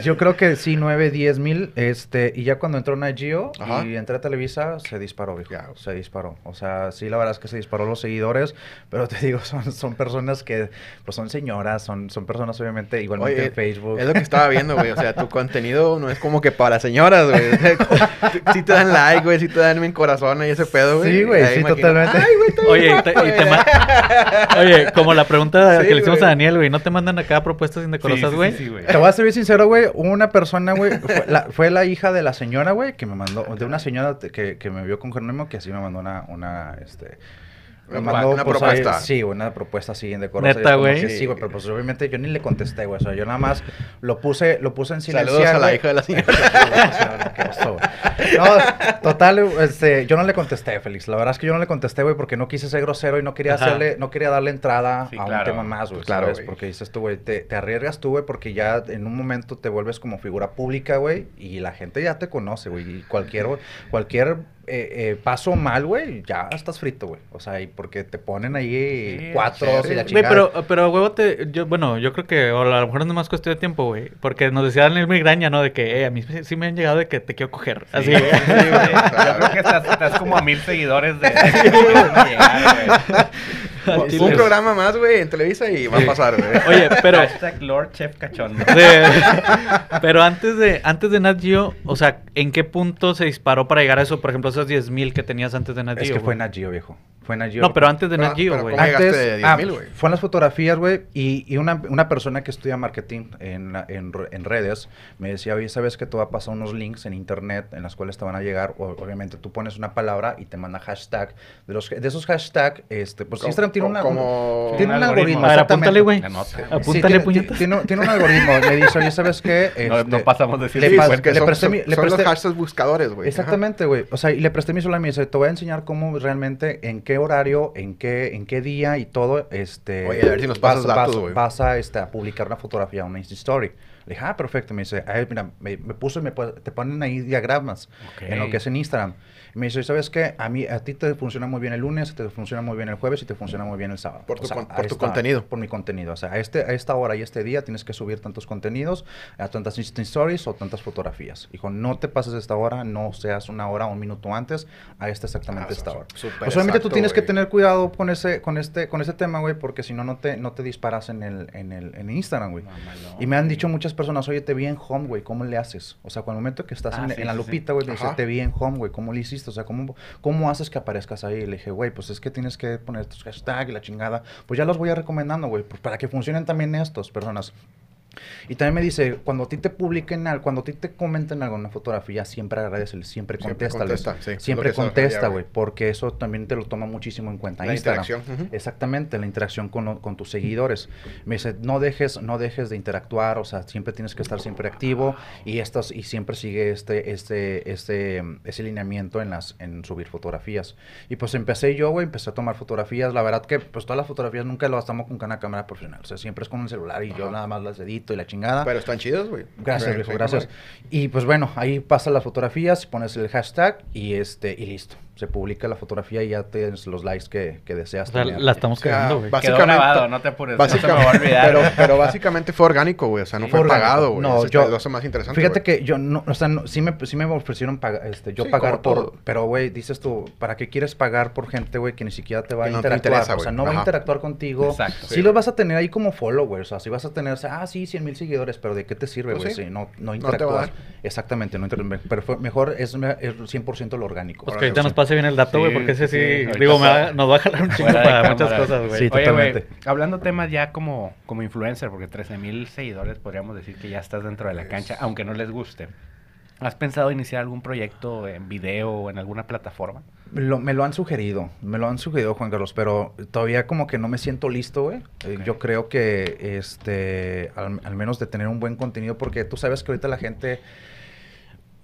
Yo creo que sí, nueve, diez mil. Este, y ya cuando entró Nagio Ajá. y entré a Televisa, se disparó, viejo. Se disparó. O sea, sí, la verdad es que se disparó los seguidores. Pero te digo, son, son personas que, pues son señoras, son, son personas obviamente igualmente Oye, en Facebook. Es lo que estaba viendo, güey. O sea, tu contenido no es como que para señoras, güey. O sea, si te dan like, güey. Si te dan en corazón y ese pedo, güey. Sí, güey, sí, imagino- totalmente. Ay, güey, Oye, y te- y te ma- Oye, como la pregunta Sí, que le hicimos a. Daniel, güey, ¿no te mandan acá propuestas indecorosas, Sí, sí, güey? sí, sí, güey. Te voy a ser bien sincero, güey. Una persona, güey. Fue la, fue la hija de la señora, güey, que me mandó. De una señora que, que me vio con Jerónimo, que así me mandó una. una este, Una- mandó, una pues, ahí- propuesta. sí, una propuesta así en decorosa. ¿Neta, güey? que Sí, güey, pero pues obviamente yo ni le contesté, güey. O sea, yo nada más lo puse, lo puse en silencio. Saludos a la hija de la señora. No, total, este, yo no le contesté, Félix. La verdad es que yo no le contesté, güey, porque no quise ser grosero y no quería Ajá. hacerle, no quería darle entrada Sí, a un claro. tema más, güey. Claro, ¿sabes? Porque dices tú, güey, te, te arriesgas tú, güey, porque ya en un momento te vuelves como figura pública, güey, y la gente ya te conoce, güey. Y cualquier, cualquier eh, eh, paso mal, güey, ya estás frito, güey. O sea, y porque te ponen ahí Sí, cuatro sí, y la. Güey, chingada. pero, pero, huevo, te, yo, bueno, yo creo que o a lo mejor es nomás cuestión de tiempo, güey. Porque nos decía Daniel Migraña, ¿no? De que, eh, a mí sí me han llegado de que te quiero coger. Así, Sí, güey. Yo creo que estás, estás como a mil seguidores de, no llegar, chile. Un programa más, güey, en Televisa y va a pasar, güey. Oye, pero... Hashtag Lord Chef Cachondo. Pero antes de, antes de Nat Geo, o sea, ¿en qué punto se disparó para llegar a eso? Por ejemplo, esos 10 mil que tenías antes de Nat Geo. Es que fue? Nat Geo, viejo. Fue Nat Geo. No, pero antes de Pero- Nat Geo, pero güey. ¿cómo llegaste de ah, 10,000, güey? Fue en las fotografías, güey, y, y una, una persona que estudia marketing en, la- en, en redes me decía, oye, ¿sabes que te va a pasar unos links en internet en las cuales te van a llegar? O, obviamente tú pones una palabra y te manda hashtag. De, los, de esos hashtags, este, pues Como- Instagram tiene una... como- tiene un algoritmo. A ver, apúntale, güey. Anota. Sí, Apúntale, tiene, puñetas. tiene- tiene un algoritmo. Me dice, oye, ¿sabes qué? No, Este, no pasamos de decir le Sí, pas- que le son, presté son- mi- le son los hashtags buscadores, güey. Exactamente, güey. O sea, y le presté mi celular y me dice, te voy a enseñar cómo realmente, en qué, qué horario, en qué, en qué día y todo, este... Oye, a ver si nos pasas vas, datos, vas- güey. vas a, este, a publicar una fotografía, una Insta Story. Le dije, ah, perfecto. Me dice, "Ay, mira, me, me puso y me te ponen ahí diagramas en lo que es en Instagram. Y me dice, ¿sabes qué? A mí, a ti te funciona muy bien el lunes, te funciona muy bien el jueves y te funciona muy bien el sábado. Por O tu sea, con- por tu esta- contenido. Por mi contenido. O sea, a, este, a esta hora y este día tienes que subir tantos contenidos, a tantas Insta Stories o tantas fotografías. Dijo, no te pases esta hora, no seas una hora o un minuto antes a esta exactamente Ah, esta hora. Pues obviamente tú tienes que güey. tener cuidado con ese, con este, con ese tema, güey, porque si no, no te, no te disparas en el, en el, en Instagram, güey. Y me han güey. dicho muchas personas, oye, te vi en home, güey, ¿cómo le haces? O sea, cuando el momento que estás Ah, en, sí, en la sí, sí. lupita, güey, me dice, Ajá. te vi en home, güey, ¿cómo le hiciste? O sea, ¿cómo, ¿cómo haces que aparezcas ahí? Le dije, güey, pues es que tienes que poner tus hashtags y la chingada. Pues ya los voy a recomendando, güey, pues para que funcionen también estos personas. Y también me dice, cuando a ti te publiquen algo, cuando a ti te comenten algo en una fotografía, siempre agradecele, siempre Siempre contéstale. contesta, sí, siempre contesta, güey, porque eso también te lo toma muchísimo en cuenta. La Instagram. interacción, ujú. Exactamente, la interacción con, con tus seguidores. Me dice, no dejes, no dejes de interactuar, o sea, siempre tienes que estar siempre activo y estos, y siempre sigue este, este, este, ese lineamiento en las, en subir fotografías. Y pues empecé yo, güey, empecé a tomar fotografías. La verdad que pues todas las fotografías nunca las tomo con una cámara profesional. O sea, siempre es con un celular y yo Ajá. nada más las edito y la chingada. Pero están chidos, güey. Gracias, viejo, gracias. Y pues bueno, ahí pasan las fotografías, pones el hashtag y este y listo. Se publica la fotografía y ya tienes los likes que, que deseas O sea, tener. la estamos O sea, cagando, güey. Quedó básicamente- grabado, no te apures. No se me Básicamente, va a olvidar. pero, pero básicamente fue orgánico, güey. O sea, no Sí. fue orgánico. pagado, güey. No, yo- lo hace más interesante. Fíjate güey. que yo no, o sea, no- sí me, sí me ofrecieron pagar, este, yo Sí, pagar por, todo. pero güey, dices tú, ¿para qué quieres pagar por gente, güey, que ni siquiera te va Que a no te interactuar? interesa, o sea, no va a interactuar contigo. Exacto. Sí, Sí, los vas a tener ahí como followers, o sea, sí vas a tener, o sea, ah, sí, 100 mil seguidores, pero ¿de qué te sirve, Pues güey? sí. sí, no, no dar. Exactamente, no interactuar. Pero fue- mejor es, me- es 100% lo orgánico. Pues que ahorita sí. nos pase bien el dato, güey, Sí, porque ese sí, digo, me va- nos va a jalar un chingo para muchas cosas, güey. Sí. Oye, totalmente. hablando temas ya como, como influencer, porque 13 mil seguidores podríamos decir que ya estás dentro de la cancha, aunque no les guste. ¿Has pensado iniciar algún proyecto en video o en alguna plataforma? Lo- me lo han sugerido, me lo han sugerido, Juan Carlos, pero todavía como que no me siento listo, güey. Eh. Yo creo que, este, al, al menos de tener un buen contenido, porque tú sabes que ahorita la gente,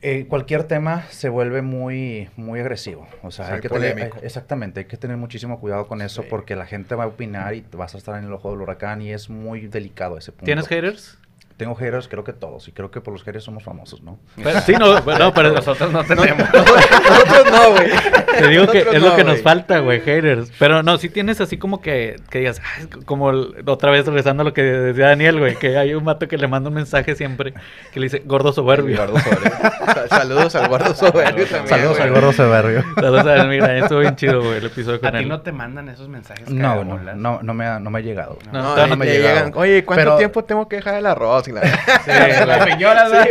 eh, cualquier tema se vuelve muy, muy agresivo. O sea, Sí, hay que tener, polémico. hay- exactamente, hay que tener muchísimo cuidado con eso, Sí. porque la gente va a opinar y te vas a estar en el ojo del huracán y es muy delicado ese punto. ¿Tienes haters? Tengo haters, creo que todos, y creo que por los haters somos famosos, ¿no? Pero- sí, no, no, pero Nosotros no tenemos. Nosotros no, güey. te digo que es lo que nos falta, güey, haters. Pero no, si tienes así como que, que digas, "Ah, es como el- otra vez regresando a lo que decía Daniel, güey, que hay un vato que le manda un mensaje siempre que le dice gordo soberbio. Gordo soberbio. Sa- Saludos al gordo soberbio también. Saludos al gordo Severio. Saludos a mira, estuvo bien chido, güey, el episodio con ¿A ti él. no te mandan esos mensajes? No, no, no, no me ha, no me ha llegado. No, No, me llegan, Oye, ¿cuánto Pero- tiempo tengo que dejar el arroz? Y la- Sí, las señoras, güey.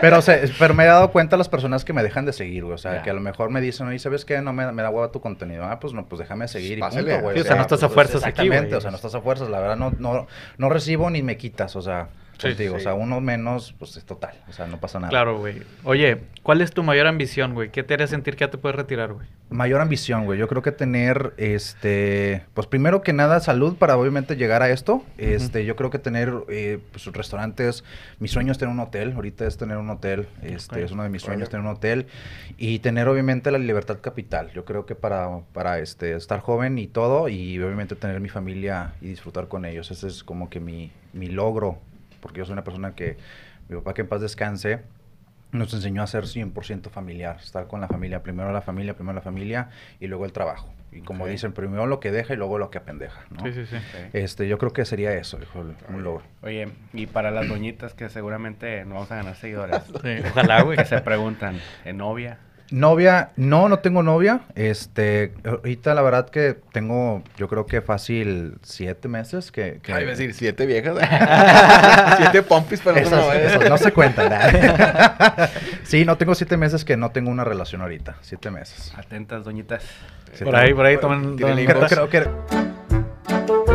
Pero, se- pero me he dado cuenta las personas que me dejan de seguir, güey. O sea, que a lo mejor me dicen, oye, ¿sabes qué? No me, me da hueva tu contenido. Ah, pues no, pues déjame seguir y punto, güey. Sí, o sea, no estás a fuerzas aquí, Exactamente, güey. o sea, no estás a fuerzas. La verdad, no, no, no recibo ni me quitas, o sea, Sí, contigo. sí. O sea, uno menos, pues es total. O sea, no pasa nada. Claro, güey. Oye, ¿cuál es tu mayor ambición, güey? ¿Qué te haría sentir que ya te puedes retirar, güey? Mayor ambición, güey. Yo creo que tener, este, pues primero que nada, salud para obviamente llegar a esto. Este, yo creo que tener, eh, pues restaurantes. Mi sueño es tener un hotel. Ahorita es tener un hotel. Este, Ok. es uno de mis sueños Órale. tener un hotel y tener obviamente la libertad capital. Yo creo que para, para este, estar joven y todo y obviamente tener mi familia y disfrutar con ellos. Ese es como que mi, mi logro, porque yo soy una persona que, mi papá que en paz descanse, nos enseñó a ser 100% familiar, estar con la familia, primero la familia, primero la familia y luego el trabajo. Y como dicen, primero lo que deja y luego lo que apendeja, ¿no? Sí, sí, sí. Este, yo creo que sería eso, hijo, un logro. Oye, y para las doñitas que seguramente no vamos a ganar seguidores, Sí, Ojalá, güey. que se preguntan, ¿en novia? Novia, no, no tengo novia. Este, ahorita la verdad que tengo, yo creo que fácil siete meses que... que Ay, iba a decir, siete viejas. siete pompis, pero Esas- no, eh. esas no se cuentan. ¿verdad? sí, no tengo siete meses que no tengo una relación ahorita. Siete meses. Atentas, doñitas. Por ahí, por ahí inbox. Creo, creo que...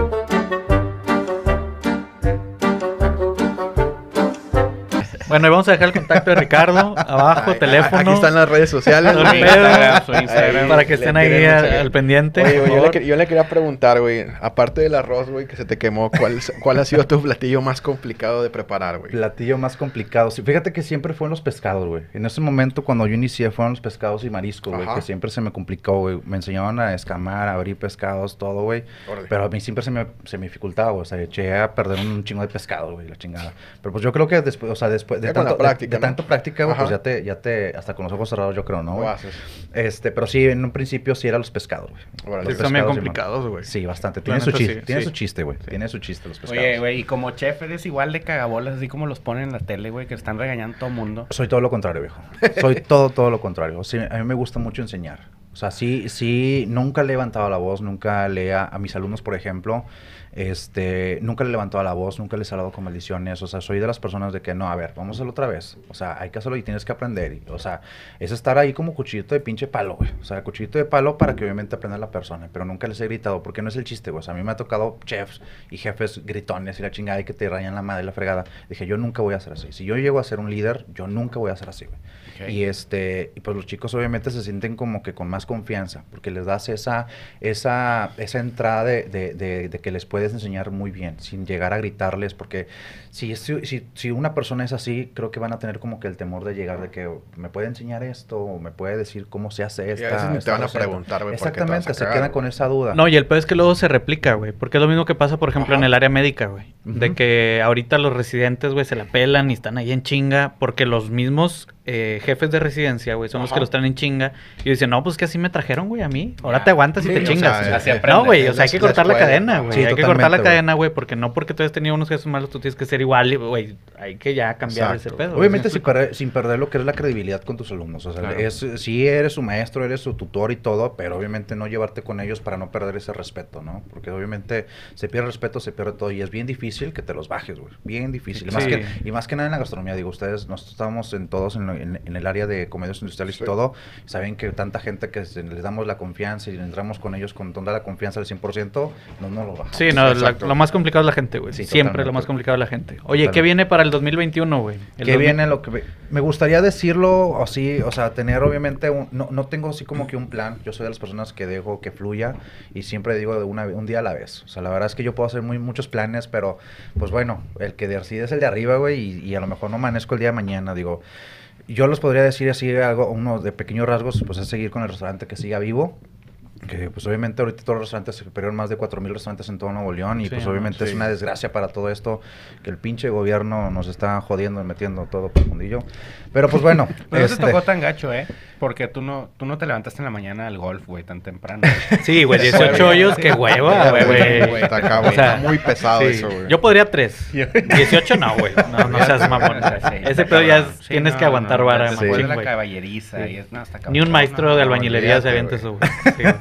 Bueno, y vamos a dejar el contacto de Ricardo abajo, Ay, teléfono. Aquí están las redes sociales. Su. Instagram, su Instagram. para que estén ahí al, pendiente. Oye, güey, por yo, le, yo quería preguntar, güey, aparte del arroz, güey, que se te quemó, ¿cuál, ¿cuál ha sido tu platillo más complicado de preparar, güey? Platillo más complicado. Sí, fíjate que siempre fueron los pescados, güey. En ese momento, cuando yo inicié, fueron los pescados y mariscos, güey. Que siempre se me complicó, güey. Me enseñaban a escamar, a abrir pescados, todo, güey. Pero a mí siempre se me, se me dificultaba, güey. O sea, eché a perder un, chingo de pescado, güey, la chingada. Pero pues yo creo que después, o sea, después de, Ya con la tanto, de- práctica, de ¿no? tanto práctica, güey, pues ya te, ya te, hasta con los ojos cerrados, yo creo, ¿no? Lo güey? haces. Este, pero sí, en un principio sí eran los pescados, güey. Sí, Los pescados, complicados, güey. Sí, bastante. Tiene su chiste, sí, tiene sí. su chiste, güey. Tiene su chiste los pescados. Oye, güey, y como chef eres igual de cagabolas, así como los ponen en la tele, güey, que están regañando a todo mundo. Soy todo lo contrario, viejo. Soy todo, todo lo contrario. Sí, a mí me gusta mucho enseñar. O sea, sí, sí, nunca le he levantado la voz, nunca le a, a mis alumnos, por ejemplo, este, nunca le he levantado la voz, nunca les he hablado con maldiciones. O sea, soy de las personas de que, no, a ver, vamos a hacerlo otra vez. O sea, hay que hacerlo y tienes que aprender. Y, o sea, es estar ahí como cuchillito de pinche palo, güey. O sea, cuchillito de palo para que obviamente aprenda la persona. Pero nunca les he gritado, porque no es el chiste, güey. O sea, a mí me ha tocado chefs y jefes gritones y la chingada y que te rayan la madre y la fregada. Dije, yo nunca voy a ser así. Si yo llego a ser un líder, yo nunca voy a ser así, güey. Y este, y pues los chicos obviamente se sienten como que con más confianza, porque les das esa, esa, esa entrada de, de- de- de que les puedes enseñar muy bien, sin llegar a gritarles, porque si, si, si una persona es así, creo que van a tener como que el temor de llegar, de que me puede enseñar esto, o me puede decir cómo se hace Y a esta. veces ni te esta van a receta". preguntar, güey, ¿por qué te vas a Exactamente, se quedan con esa duda. No, y el peor es que luego se replica, güey. Porque es lo mismo que pasa, por ejemplo, Ajá. en el área médica, güey. De que ahorita los residentes, güey, se la pelan y están ahí en chinga. Porque los mismos eh, jefes de residencia, güey, son los que los traen en chinga. Y dicen, no, pues que así me trajeron, güey, a mí. Ahora Ya. te aguantas y Sí, te chingas. sea, así no, güey, o sea, hay que cortar la cadena, güey. Sí, hay que cortar la cadena, güey, porque no porque tú hayas tenido unos jefes malos, tú tienes que ser igual, y, güey. Hay que ya cambiar Exacto. ese pedo. Obviamente ¿Sí sin perder, sin perder lo que es la credibilidad con tus alumnos. O sea, Claro. es, sí eres su maestro, eres su tutor y todo, pero obviamente no llevarte con ellos para no perder ese respeto, ¿no? Porque obviamente se pierde respeto, se pierde todo y es bien difícil que te los bajes, güey. Bien difícil. Y, más Sí. que, y más que nada en la gastronomía, digo, ustedes, nosotros estamos en todos en, lo- en- en el área de comedios industriales Sí. y todo. Saben que tanta gente que se- les damos la confianza y entramos con ellos con toda la confianza al 100%, no nos lo bajamos. Sí, no, la- lo más complicado es la gente, güey. Sí, Siempre totalmente. lo más complicado es la gente. Oye, ¿qué Totalmente. viene para el 2021, güey? Que 2000 viene lo que me gustaría decirlo así, o sea, tener obviamente un- no, no tengo así como que un plan. Yo soy de las personas que dejo que fluya y siempre digo de una un día a la vez. O sea, la verdad es que yo puedo hacer muy muchos planes, pero pues bueno, el que decide es el de arriba, güey, y, y a lo mejor no amanezco el día de mañana, digo. Yo les podría decir así algo, uno de pequeños rasgos, pues es seguir con el restaurante que siga vivo. Que pues obviamente ahorita todos los restaurantes superior más de 4.000 restaurantes en todo Nuevo León y Sí, pues no, obviamente es una desgracia para todo esto que el pinche gobierno nos está jodiendo y metiendo todo por el mundillo. Pero pues bueno, Pero no este, te tocó tan gacho, ¿eh? Porque tú no, tú no te levantaste en la mañana al golf, güey, tan temprano. Sí, güey, 18 hoyos, qué hueva, güey. Está cabrón, O sea, muy pesado Sí. eso, güey. Yo podría 3. 18 no, güey. No, no seas mamón. Sí, Ese pedo ya cabrón. es- Sí, tienes no, que aguantar no, vara, de la güey. caballeriza Sí. y es, no, está Ni un maestro de no, albañilería se avienta eso, güey.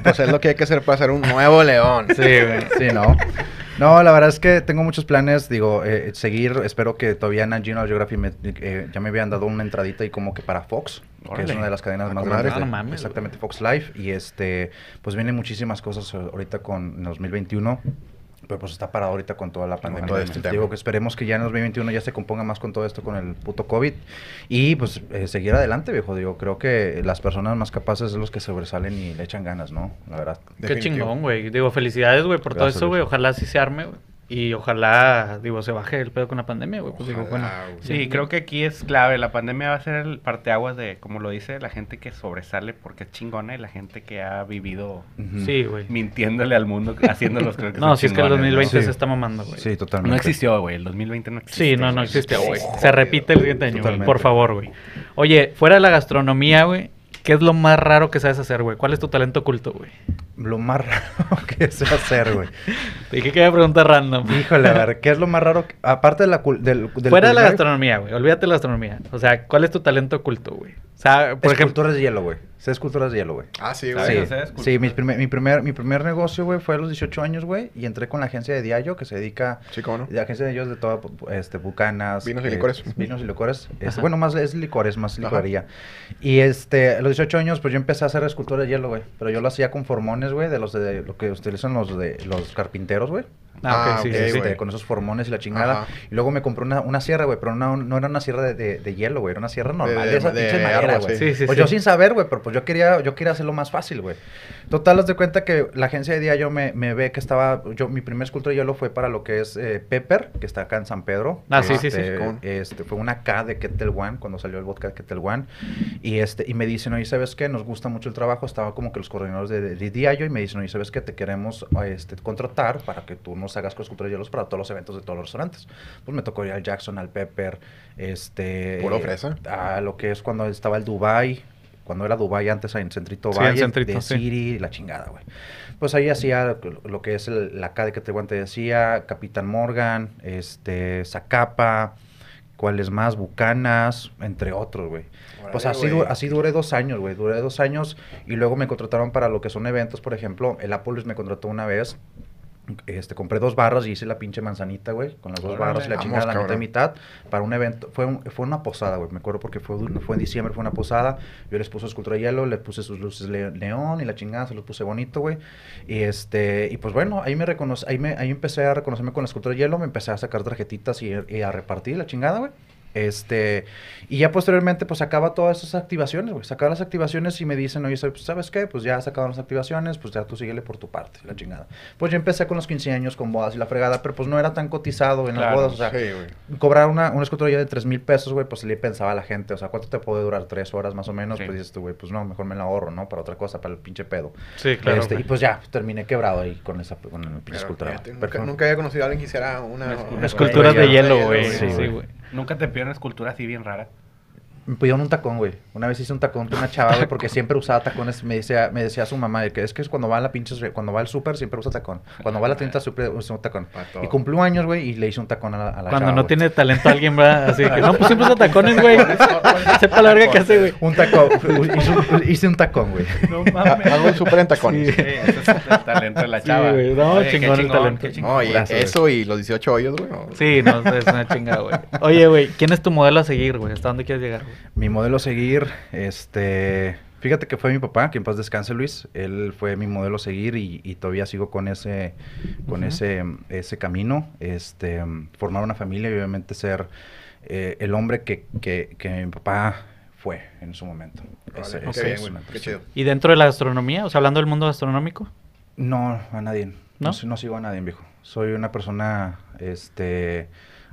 Pues es lo que hay que hacer para ser un nuevo león. Sí, güey. Sí, ¿no? No, la verdad es que tengo muchos planes, digo, eh, seguir, espero que todavía en National Geographic me- eh, ya me habían dado una entradita y como que para Fox, que es una de las cadenas Ah, más grandes. de- Ah, mames, exactamente, Fox Live. Y este, pues vienen muchísimas cosas ahorita con en 2021. Pero pues está parado ahorita con toda la pandemia. todo este Digo que esperemos que ya en 2021 ya se componga más con todo esto, con el puto COVID. Y pues eh, seguir adelante, viejo. Digo, creo que las personas más capaces son los que sobresalen y le echan ganas, ¿no? La verdad. Qué Definitivo. chingón, güey. Digo, felicidades, güey, por todo eso, güey. Ojalá sí se arme, güey. Y ojalá, digo, se baje el pedo con la pandemia, güey. Pues digo, bueno. Güey. Sí, creo que aquí es clave. La pandemia va a ser el parteaguas de, como lo dice, la gente que sobresale porque es chingona y la gente que ha vivido Ujú. Sí, güey. mintiéndole al mundo, haciéndolos creer que No, si es que el chingones, ¿no? 2020 Sí. se está mamando, güey. Sí, totalmente. No existió, güey. El 2020 no existe. Sí, no, no existió, güey. Se repite el siguiente año, güey. Por favor, güey. Oye, fuera de la gastronomía, güey, ¿qué es lo más raro que sabes hacer, güey? ¿Cuál es tu talento oculto, güey? Lo más raro que sé hacer, güey. Te dije que iba a preguntar random. Híjole, a ver, ¿qué es lo más raro? que- aparte de la cul- del, del Fuera de la gastronomía, güey. Olvídate de la gastronomía. O sea, ¿cuál es tu talento oculto, güey? O sea, por ejemplo... Esculturas de hielo, güey. Sé esculturas de hielo, güey. Ah, sí, ¿Sabes güey. Sí, sí mi, primer, mi, primer, mi primer negocio, güey, fue a los 18 años, güey, y entré con la agencia de Diallo, que se dedica... Sí, cómo no. La agencia de ellos de toda, este, bucanas. Vinos y licores. Vinos y licores. Este, Ajá. bueno, más es licores, más Ajá. licorería. Y este, a los 18 años, pues yo empecé a hacer escultura de hielo, güey. Pero yo lo hacía con formones, güey, de los de lo que utilizan los de los carpinteros, güey. Ah, Ah, ok, sí, ok, sí, sí. este, con esos formones y la chingada. Ajá. Y luego me compré una, una sierra, güey, pero no, no era una sierra de, de- de hielo, güey, era una sierra normal, de, de- esa de pinche madera, güey. sí. Sí, sí, pues sí. yo sin saber, güey, pero pues yo quería, yo quería hacerlo más fácil, güey. Total, haz de cuenta que la agencia de día yo me, me ve que estaba, yo, mi primer escultura de hielo fue para lo que es eh, Pepper, que está acá en San Pedro. Ah, sí, sí, sí. Este. Este, fue una K de Ketel One, cuando salió el vodka de Ketel One. Y este, y me dicen, oye, ¿sabes qué? Nos gusta mucho el trabajo. Estaba como que los coordinadores de, de, y me dicen, oye, ¿sabes qué? Te queremos este, contratar para que tú nos hagas con escultura de hielos para todos los eventos de todos los restaurantes. Pues me tocó ir al Jackson, al Pepper, este... Puro fresa. A lo que es cuando estaba el Dubai cuando era Dubai antes en Centrito Sí, en Valle, Centrito, de sí. City, la chingada, güey. Pues ahí hacía lo que es el- la de que te te decía, Capitán Morgan, este, Zacapa, cuáles más, Bucanas, entre otros, güey. Pues así, así duré dos años, güey. Duré dos años y luego me contrataron para lo que son eventos, por ejemplo, el Apple me contrató una vez. Este, compré dos barras y hice la pinche manzanita, güey, con las dos Órale. barras y la chingada, la mitad y mitad, para un evento. Fue, un- fue una posada, güey. Me acuerdo porque fue, fue en diciembre, fue una posada. Yo les puse escultura de hielo, les puse sus luces le- neón y la chingada, se los puse bonito, güey. Y este, y pues bueno, ahí me reconocí, ahí me, ahí empecé a reconocerme con la escultura de hielo, me empecé a sacar tarjetitas y, y a repartir la chingada, güey. Este, y ya posteriormente, pues sacaba todas esas activaciones, güey. Sacaba las activaciones y me dicen, oye, pues, ¿sabes qué? Pues ya sacaron las activaciones, pues ya tú síguele por tu parte, la chingada. Pues yo empecé con los 15 años, con bodas y la fregada, pero pues no era tan cotizado en las bodas, o sea, Sí, güey. cobrar una, una escultura ya de 3 mil pesos, güey, pues le pensaba a la gente, o sea, ¿cuánto te puede durar? ¿Tres horas más o menos? Sí. Pues dices tú, güey, pues no, mejor me la ahorro, ¿no? Para otra cosa, para el pinche pedo. Sí, claro. Este, y pues ya, terminé quebrado ahí con esa con el pinche Pero escultura. nunca, había conocido a alguien que hiciera una... Una una Esculturas de escultura hielo, güey. Sí, Sí, güey. Nunca te pidieron escultura así bien rara. Me pidieron un tacón, güey. Una vez hice un tacón con una chava, güey, porque siempre usaba tacones. Me decía, me decía su mamá de que es que es cuando va a la pinche, cuando va al súper siempre usa tacón. Cuando va a la tienda siempre usa un tacón. Y cumplió años, güey, y le hice un tacón a la, a la Cuando chava, no tiene talento alguien va así que no, pues siempre usa tacones, güey. Sepa la verga que hace, güey. Un tacón, hice un, hice un tacón, güey. No Hago un súper en tacones. Sí, ese es el talento de la Sí, chava. güey, no, Oye, qué chingón el talento. chingón. No, y Gracias, eso y los 18 hoyos, güey. Sí, no, es una chingada, güey. Oye, güey, ¿quién es tu modelo a seguir, güey? ¿Hasta dónde quieres llegar, güey? Mi modelo a seguir, este... Fíjate que fue mi papá, que en paz descanse Luis. Él fue mi modelo a seguir y, y todavía sigo con ese, con ese, ese camino. Este, formar una familia y obviamente ser eh, el hombre que, que, que mi papá fue en su momento. Ese- bien, una Qué chido. ¿Y dentro de la gastronomía? O sea, hablando del mundo gastronómico. No, a nadie. ¿No? ¿No? no sigo a nadie, viejo. Soy una persona, este,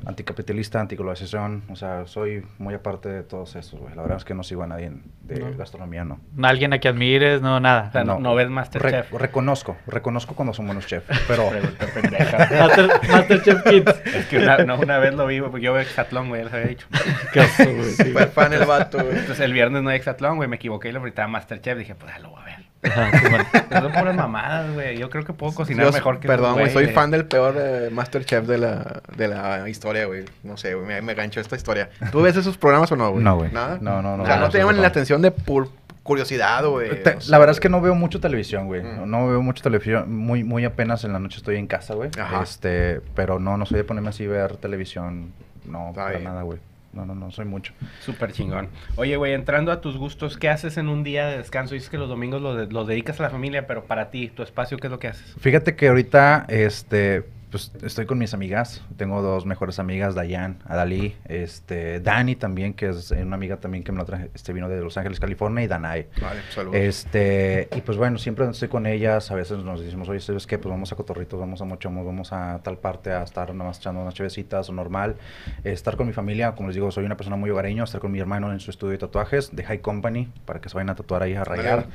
anticapitalista, antiglobalización. O sea, soy muy aparte de todos estos, güey. La verdad es que no sigo a nadie de No. gastronomía, no. ¿Alguien a que admires? No, nada. O sea, no, No. no ves Re- Masterchef. reconozco, reconozco cuando son buenos chefs, pero... Master, Masterchef Kids. Es que una, no, una vez lo vi, porque yo veo Exatlón, güey, ya les había dicho. Qué oso, güey. sí. Super fan el vato, güey. Entonces el viernes no hay Exatlón, güey, me equivoqué y lo gritaba Masterchef. Dije, pues ya lo voy a ver. Ajá, sí, bueno. Pero son puras mamadas, güey. Yo creo que puedo cocinar Yo, mejor que Perdón, güey, soy fan del peor eh, Masterchef de la, de la historia, güey. No sé, güey, me, me gancho esta historia. ¿Tú ves esos programas o no, güey? No, güey. ¿Nada? No, no, no, O sea, no, no te llaman la atención de por curiosidad, güey. Te- No sé, la verdad es que no veo mucho televisión, güey. Mm. No, no veo mucho televisión. Muy, muy apenas en la noche estoy en casa, güey. Ajá. Este, pero no, no soy de ponerme así a ver televisión. No, Está para bien. nada, güey. No, no, no, soy mucho. Súper chingón. Oye, güey, entrando a tus gustos, ¿qué haces en un día de descanso? Dices que los domingos los, de- los dedicas a la familia, pero para ti, tu espacio, ¿qué es lo que haces? Fíjate que ahorita, este, pues estoy con mis amigas. Tengo dos mejores amigas, Dayan, Adalí, este, Dani también, que es una amiga también que me la traje, este, vino de Los Ángeles, California, y Danae. Vale, saludos. Este, y pues bueno, siempre estoy con ellas, a veces nos decimos, oye, ¿sabes qué? Pues vamos a Cotorritos, vamos a Mochomos, vamos a tal parte a estar nada más echando unas chevecitas o normal. Estar con mi familia, como les digo, soy una persona muy hogareño, estar con mi hermano en su estudio de tatuajes de High Company, para que se vayan a tatuar ahí a rayar.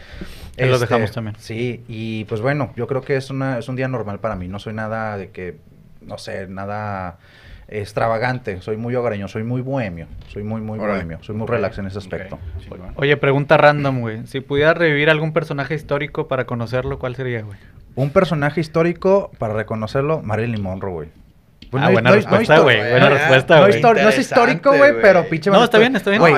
Ahí los dejamos también. Sí, y pues bueno, yo creo que es, una, es un día normal para mí, no soy nada de que, no sé, nada extravagante, soy muy hogareño, soy muy bohemio, soy muy, muy bohemio, soy muy relax en ese aspecto. Oye, pregunta random, güey. Si pudieras revivir algún personaje histórico para conocerlo, ¿cuál sería, güey? Un personaje histórico, para reconocerlo, Marilyn Monroe, güey. Pues ah, no- buena no- respuesta, güey. Buena respuesta, No, güey. no es histórico, güey, pero pinche No, está bien, está bien. Güey,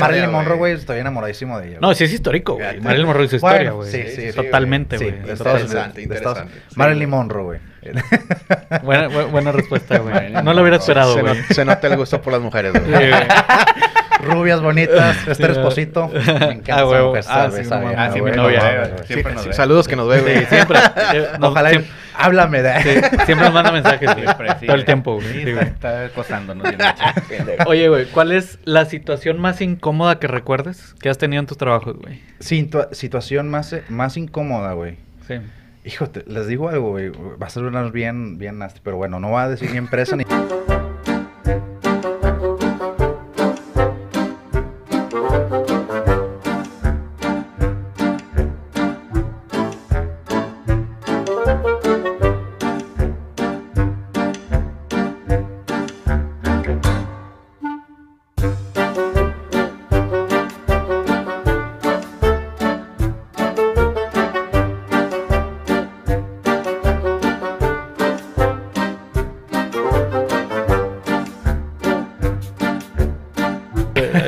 Marilyn, Monroe, güey. estoy enamoradísimo de ella. No, sí es histórico, güey. Marilyn Monroe es historia, güey. sí, sí, sí, Totalmente, güey. de Interesante, Estados Totalmente. Unidos, de Estados- interesante. Sí, Marilyn güey. Monroe, güey. Buena, bu- buena respuesta, güey. No lo hubiera esperado, se, güey. se nota el gusto por las mujeres, güey. Rubias bonitas, Esther Sí, Esposito. Me encanta Ah, huevo. Ah, sí. Ah, sí, mi novia, no eh, siempre Sí, nos ve. saludos que nos ve, güey. Sí, siempre. eh, Ojalá háblame de sí, siempre nos manda mensajes, güey. Siempre, sí, todo el tiempo, güey. Sí, Sí, está, güey. está acosándonos. Oye, güey, ¿cuál es la situación más incómoda que recuerdes que has tenido en tus trabajos, güey? Situa- situación más, eh, más incómoda, güey. Sí. Hijo, te- les digo algo, güey. Va a ser una bien, bien nasty, pero bueno, no va a decir ni empresa ni.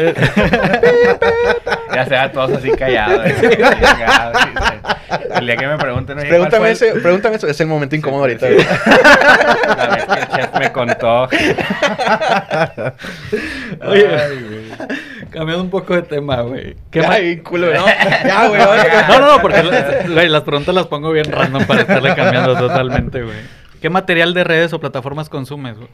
Ya se va todos así callados. El día que me pregunten, oye, ¿cuál Pregúntame, fue el- ese, pregúntame eso. Es el momento incómodo ahorita, Sí. güey. La vez que el chef me contó. Oye, cambiando un poco de tema, güey. ¿Qué ma- Ay, bien culo, ¿no? Ya, güey. No, no, no, porque las preguntas las pongo bien random para estarle cambiando totalmente, güey. ¿Qué material de redes o plataformas consumes, güey?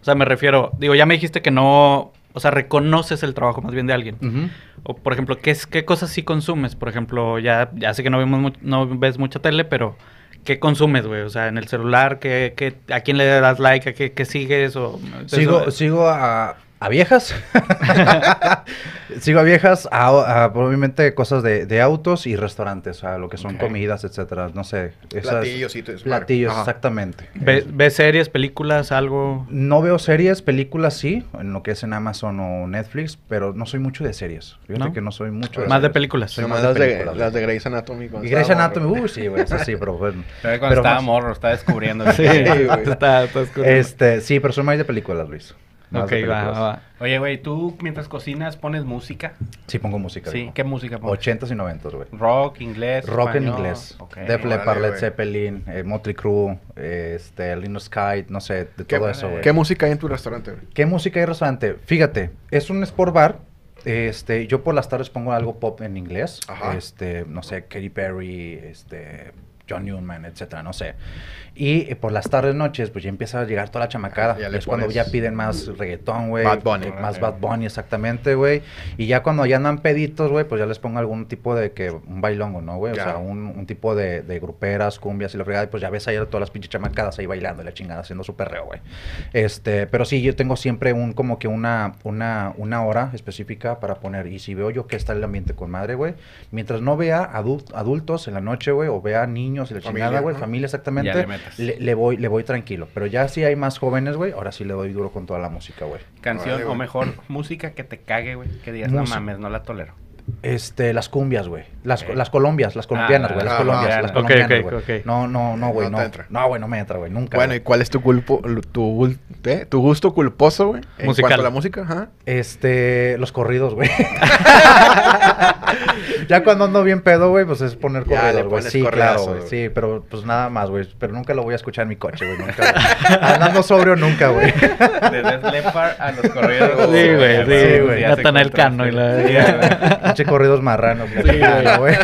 O sea, me refiero, digo, ya me dijiste que no, o sea, reconoces el trabajo más bien de alguien. O, por ejemplo, ¿qué, es, ¿qué cosas sí consumes? Por ejemplo, ya, ya sé que no, vemos no ves mucha tele, pero ¿qué consumes, güey? O sea, en el celular, ¿qué, qué, ¿a quién le das like? ¿A qué, qué sigues? O, Sigo, eso- sigo a, a viejas. sigo a viejas, a, a probablemente cosas de, de autos y restaurantes, o sea, lo que son comidas, etcétera. No sé. esas- Platillos y todo eso. Platillos, Ajá. exactamente. ¿Ve- ¿Ves series, películas, algo? No veo series, películas sí, en lo que es en Amazon o Netflix, pero no soy mucho de series. Fíjate ¿No? que no soy mucho de Más de películas. Soy Nomás más de las de, películas, las de güey. Grey's Anatomy. cuando Y Grey's Anatomy, uy, sí, güey, eso sí, pero bueno. Pero cuando Pero estaba más- morro, estaba descubriendo. Sí, güey. está, está oscuro. Este, sí, pero soy más de películas, Luis. Ok, va, va, va. Oye, güey, ¿tú mientras cocinas pones música? Sí, pongo música. Sí, viejo. ¿qué música pones? 80s y 90s, güey. Rock, inglés, Rock en inglés. Ok. Def Leppard, Led. Zeppelin, eh, Motley Crue, eh, este, Lino Sky, no sé, de ¿Qué, todo eso, güey. ¿Qué música hay en tu restaurante, güey? ¿Qué música hay restaurante? Fíjate, es un sport bar. Este, yo por las tardes pongo algo pop en inglés. Ajá. Este, no sé, Katy Perry, este, John Newman, etcétera, no sé. Y eh, por las tardes, noches, pues ya empieza a llegar toda la chamacada. Ya es cuando ya piden más reggaetón, güey. Bad Bunny. eh, Más. Bad Bunny, exactamente, güey. Y ya cuando ya andan peditos, güey, pues ya les pongo algún tipo de que, un bailongo, ¿no, güey? O sea, un, un tipo de, de gruperas, cumbias y la fregada. Y pues ya ves ahí a todas las pinches chamacadas ahí bailando y la chingada, haciendo su perreo, güey. Este, pero sí, yo tengo siempre un, como que una, una, una hora específica para poner. Y si veo yo que está el ambiente con madre, güey, mientras no vea adul- adultos en la noche, güey, o vea niños y la Familia, chingada, güey, familia exactamente, Ya le metes. le, le voy, le voy tranquilo. Pero ya si hay más jóvenes, güey, ahora sí le doy duro con toda la música, güey. Canción Órale, o mejor música que te cague, güey. Que digas, Música. no mames, no la tolero. Este, las cumbias, güey. Las, las colombias, las colombianas, güey. las ah, colombias, ah, las colombianas, güey. No, no, no, güey, No no. te entra. No, güey, no me entra, güey, nunca. Bueno. ¿y cuál es tu, culpo, tu, eh, tu gusto culposo, güey? En cuanto a la música, ajá. Este, los corridos, güey. ya cuando ando bien pedo, güey, pues es poner corridos, güey. Sí, claro, güey. Sí, pero pues nada más, güey. Pero nunca lo voy a escuchar en mi coche, güey. Nunca. Andando sobrio nunca, güey. De Leppard a los corridos. Sí, güey, sí, güey. Natanael. Cano y la- Sí, güey. Pinche corridos marranos, güey. Sí, güey. güey.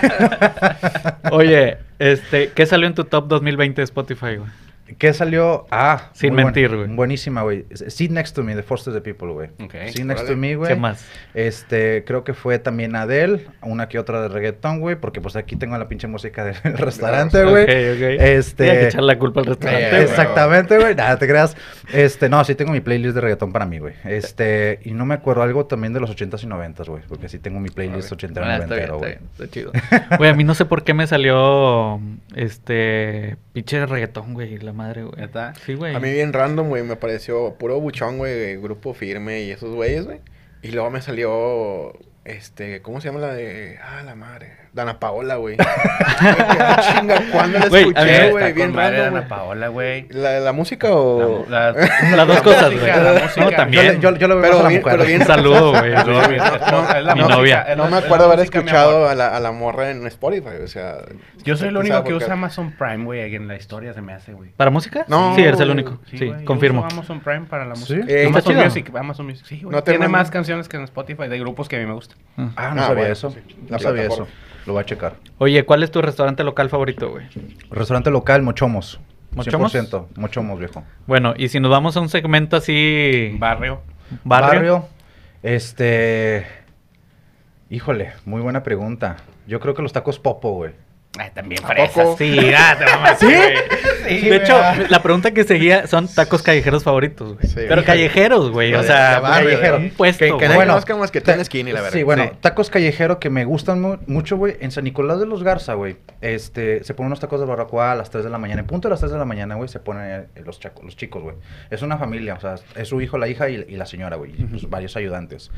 Oye, este, ¿qué salió en tu top 2020 de Spotify, güey? ¿Qué salió? Ah, Sin mentir, güey. Buenísima, güey. Sit Next to Me, The Force of the People, güey. Ok. Sit Next to Me, güey. ¿Qué más? Este, creo que fue también Adele, una que otra de reggaetón, güey, porque pues aquí tengo la pinche música del restaurante, güey. Ok, ok. Este, Hay que echar la culpa al restaurante, Eh, güey. Exactamente, güey. Nada, te creas. Este, no, sí tengo mi playlist de reggaetón para mí, güey. Este, y no me acuerdo algo también de los 80s y 90s, güey, porque sí tengo mi playlist Órale. 80 y Ah, está bien, 90 güey. está bien, está chido. Güey, a mí no sé por qué me salió este pinche reggaetón, güey, la madre, güey. ¿Neta? Sí, güey. A mí bien random, güey, me pareció puro buchón, güey, grupo firme y esos güeyes, güey. Y luego me salió Este, ¿cómo se llama la de. Ah, la madre. Dana Paola, güey. Ah, chinga, ¿cuándo la mí escuché, güey? Bien con madre random, Ana güey. Paola, güey. ¿La, ¿La música o.? La, la- Las dos cosas, güey. No, también. Yo, yo, yo le veo Pero más a la bien- mujer. pero bien- Un saludo, güey. No, la Mi novia. No la- me acuerdo haber escuchado a la, a la morra en Spotify, o sea... Yo soy el ¿quién único que usa Amazon Prime, güey, en la historia se me hace, güey. ¿Para música? No, Sí, eres el único. Sí, confirmo. Amazon Prime para la música. Eh, Amazon. Music, Amazon Music. Sí, güey. No Tiene más canciones que en Spotify de grupos que a mí me gustan. Ah. Ah, no Ah, sabía eso. No sabía eso. Lo voy a checar. Oye, ¿cuál es tu restaurante local favorito, güey? Restaurante local, Mochomos. ¿Mochomos? 100%. Mochomos, viejo. Bueno, y si nos vamos a un segmento así... Barrio. Barrio. Este. Híjole, muy buena pregunta. Yo creo que los tacos Popo, güey. Ay, también ¿A fresas. Sí, ah, ¿Sí? güey. Sí, de hecho, la pregunta que seguía son tacos callejeros favoritos, güey. Sí, Pero güey. callejeros, güey. O sea, de barrio, callejero, de- un puesto. Que, que güey. nadie Bueno, conozca más que ten skinny, la verdad. Sí, bueno, Sí. tacos callejeros que me gustan mu- mucho, güey. En San Nicolás de los Garza, güey. Este, se ponen unos tacos de barbacoa a las 3 de la mañana. En punto de las 3 de la mañana, güey, se ponen eh, los, chaco- los chicos, güey. Es una familia, o sea, es su hijo, la hija y, y la señora, güey. Pues, varios ayudantes.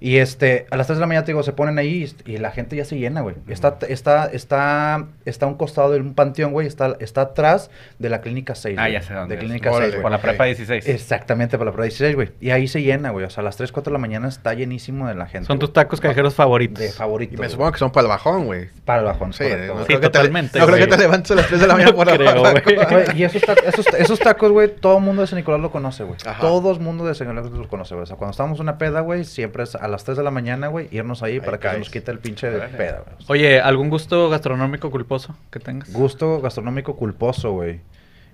Y este, a las 3 de la mañana, te digo, se ponen ahí y, y la gente ya se llena, güey. Está, está, está, está a un costado de un panteón, güey. Está, está atrás de la clínica 6. Ah, güey. ya sé dónde De es. clínica Órale, 6, Por la prepa Ok. 16. Exactamente, por la Pro 16, güey. Y ahí se llena, güey. O sea, a las 3, 4 de la mañana está llenísimo de la gente. Son güey. tus tacos callejeros favoritos. De favorito. Y me güey. supongo que son para el bajón, güey. Para el bajón, Sí, correcto, no, güey. Sí, creo que te, totalmente, no creo que te levantes a las 3 de la mañana No por la creo, güey. Y esos, ta- esos, esos tacos, güey, todo el mundo de San Nicolás lo conoce, güey. Todo el mundo de San Nicolás los conoce, güey. O sea, cuando estamos en una peda, güey, siempre es a las 3 de la mañana, güey, irnos ahí, Ahí para que se nos quite el pinche de peda, güey. Oye, ¿algún gusto gastronómico culposo que tengas? Gusto gastronómico culposo, güey.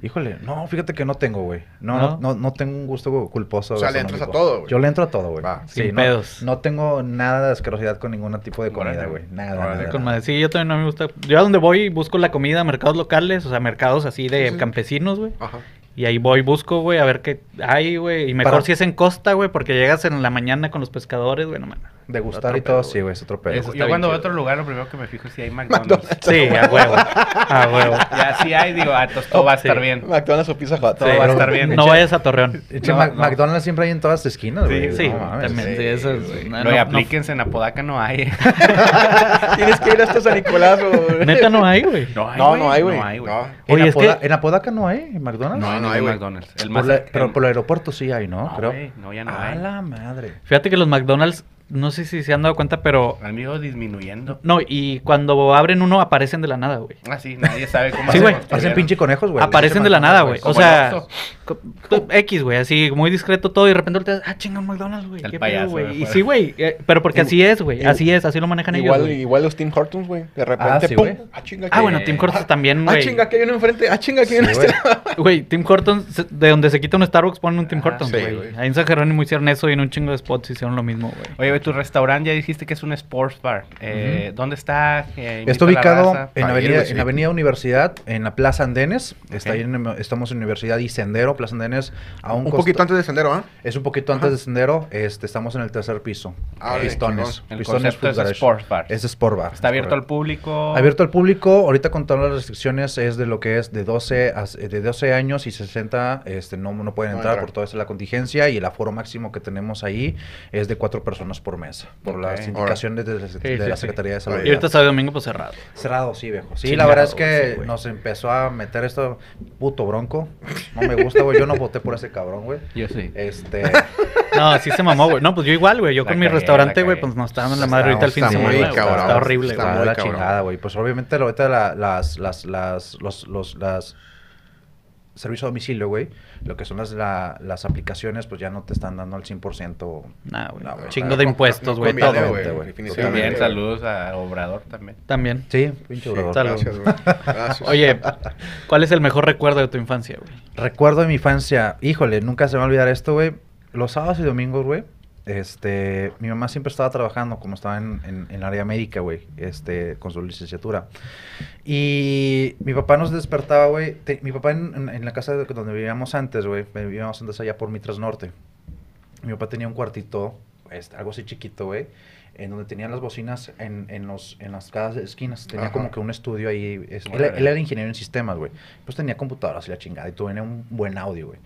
Híjole, no, fíjate que no tengo, güey. No, ¿No? no, no, tengo un gusto culposo. O sea, le entras a todo, güey. Yo le entro a todo, güey. Va. Sin no, pedos. No tengo nada de asquerosidad con ningún tipo de comida, güey. Nada, nada, Con nada. Sí, yo también no me gusta. Yo a donde voy busco la comida, mercados locales, o sea, mercados así de Sí, sí. campesinos, güey. Ajá. Y ahí voy, busco, güey, a ver qué hay, güey. Y mejor Para- si es en costa, güey, porque llegas en la mañana con los pescadores, güey, no mames. Degustar y todo, pedo, sí, güey. es otro pedo. Eso Yo cuando voy a otro lugar, lo primero que me fijo es si hay McDonald's. Sí, a huevo. A huevo. Ya si hay, digo, ah, entonces todo va a estar Sí. bien. McDonald's o Pizza Hut. Todo Sí. va a estar bien. No vayas a Torreón. No, no. McDonald's siempre hay en todas las esquinas, Sí, güey. Sí, No mames. también, sí, sí, eso es... no, No, no, y no. aplíquense en Apodaca, no hay. Tienes que ir hasta San Nicolás, güey. Neta no hay, güey. No hay, No, no hay, güey. No hay, güey. No. En, Oye, es que- en Apodaca no hay, McDonald's. No, No, no, no hay. McDonald's. Pero por el aeropuerto sí hay, ¿no? No, no, ya no A hay. la madre. Fíjate que los McDonald's, no sé si se han dado cuenta, pero... Han ido disminuyendo. No, y cuando abren uno aparecen de la nada, güey. Ah, sí, nadie sabe cómo Sí, güey. Hacen pinche conejos, güey. Aparecen de la nada, güey. O sea, X, güey, así muy discreto todo y de repente volteas, ah, chinga un McDonald's, güey. El qué payaso pedo, güey. Y sí, güey, eh, pero porque así es, güey. Así es, así lo manejan ellos. Igual, güey. igual los Tim Hortons, güey. De repente, sí, pum. güey. Ah, chinga, Ah, bueno, Tim Hortons también, Ah, güey. chinga, que hay uno enfrente. Ah, chinga, aquí hay uno Sí, güey. Güey, Tim Hortons, de donde se quita un Starbucks ponen un Tim Ah, Hortons, güey. güey. Ahí en San Jerónimo hicieron eso y en un chingo de spots hicieron lo mismo, güey. Oye, tu restaurante ya dijiste que es un sports bar. Eh, ¿Dónde está? Eh, Está ubicado en avenida, en avenida Universidad, en la Plaza Andenes. Está ahí en- estamos en Universidad y Sendero, Plaza Andenes. A un, poquito antes de Sendero, ¿ah? Es un poquito antes de Sendero. Este, estamos en el tercer piso. Ah, Pistones. El Pistones es sports bar. Es Sport Bar. Está abierto al público. Abierto al público, ahorita con todas las restricciones es de lo que es de 12, a- de 12 años y 60, este, no, no pueden No entrar por toda esa la contingencia y el aforo máximo que tenemos ahí es de cuatro personas por mesa, por las indicaciones de, de- de sí, la sí. Secretaría de Salud. Y ahorita sábado y domingo, pues cerrado. Cerrado, sí, viejo. Sí, la verdad es que nos empezó a meter esto puto bronco. No me gusta, güey. Yo no voté por ese cabrón, güey. Yo sí. Este, No, sí se mamó, güey. No, pues yo igual, güey. Yo La con mi restaurante, güey, pues nos está dando la Está- madre ahorita el fin de está semana. Está horrible, está güey. está muy la chingada, güey. Pues obviamente ahorita la- las, las, las, los, los, las servicio a domicilio, güey, lo que son las, la- las aplicaciones, pues ya no te están dando al 100%. Nah, güey. Chingo de impuestos, güey. todo. güey, También saludos a Obrador también. También. Sí, pinche Sí, obrador. Salud. gracias, güey. Gracias. Oye, ¿cuál es el mejor recuerdo de tu infancia, güey? Recuerdo de mi infancia, híjole, nunca se me va a olvidar esto, güey. Los sábados y domingos, güey, este, mi mamá siempre estaba trabajando, como estaba en, en, el área médica, güey, este, con su licenciatura. Y mi papá nos despertaba, güey. Mi papá en, en- la casa de- donde vivíamos antes, güey, vivíamos antes allá por Mitras Norte. Mi papá tenía un cuartito, este, algo así chiquito, güey, en donde tenía las bocinas en, en, los, en las cada esquinas. Tenía Ajá. como que un estudio ahí. es- él, él era ingeniero en sistemas, güey. Pues tenía computadoras y la chingada y tenía un buen audio, güey.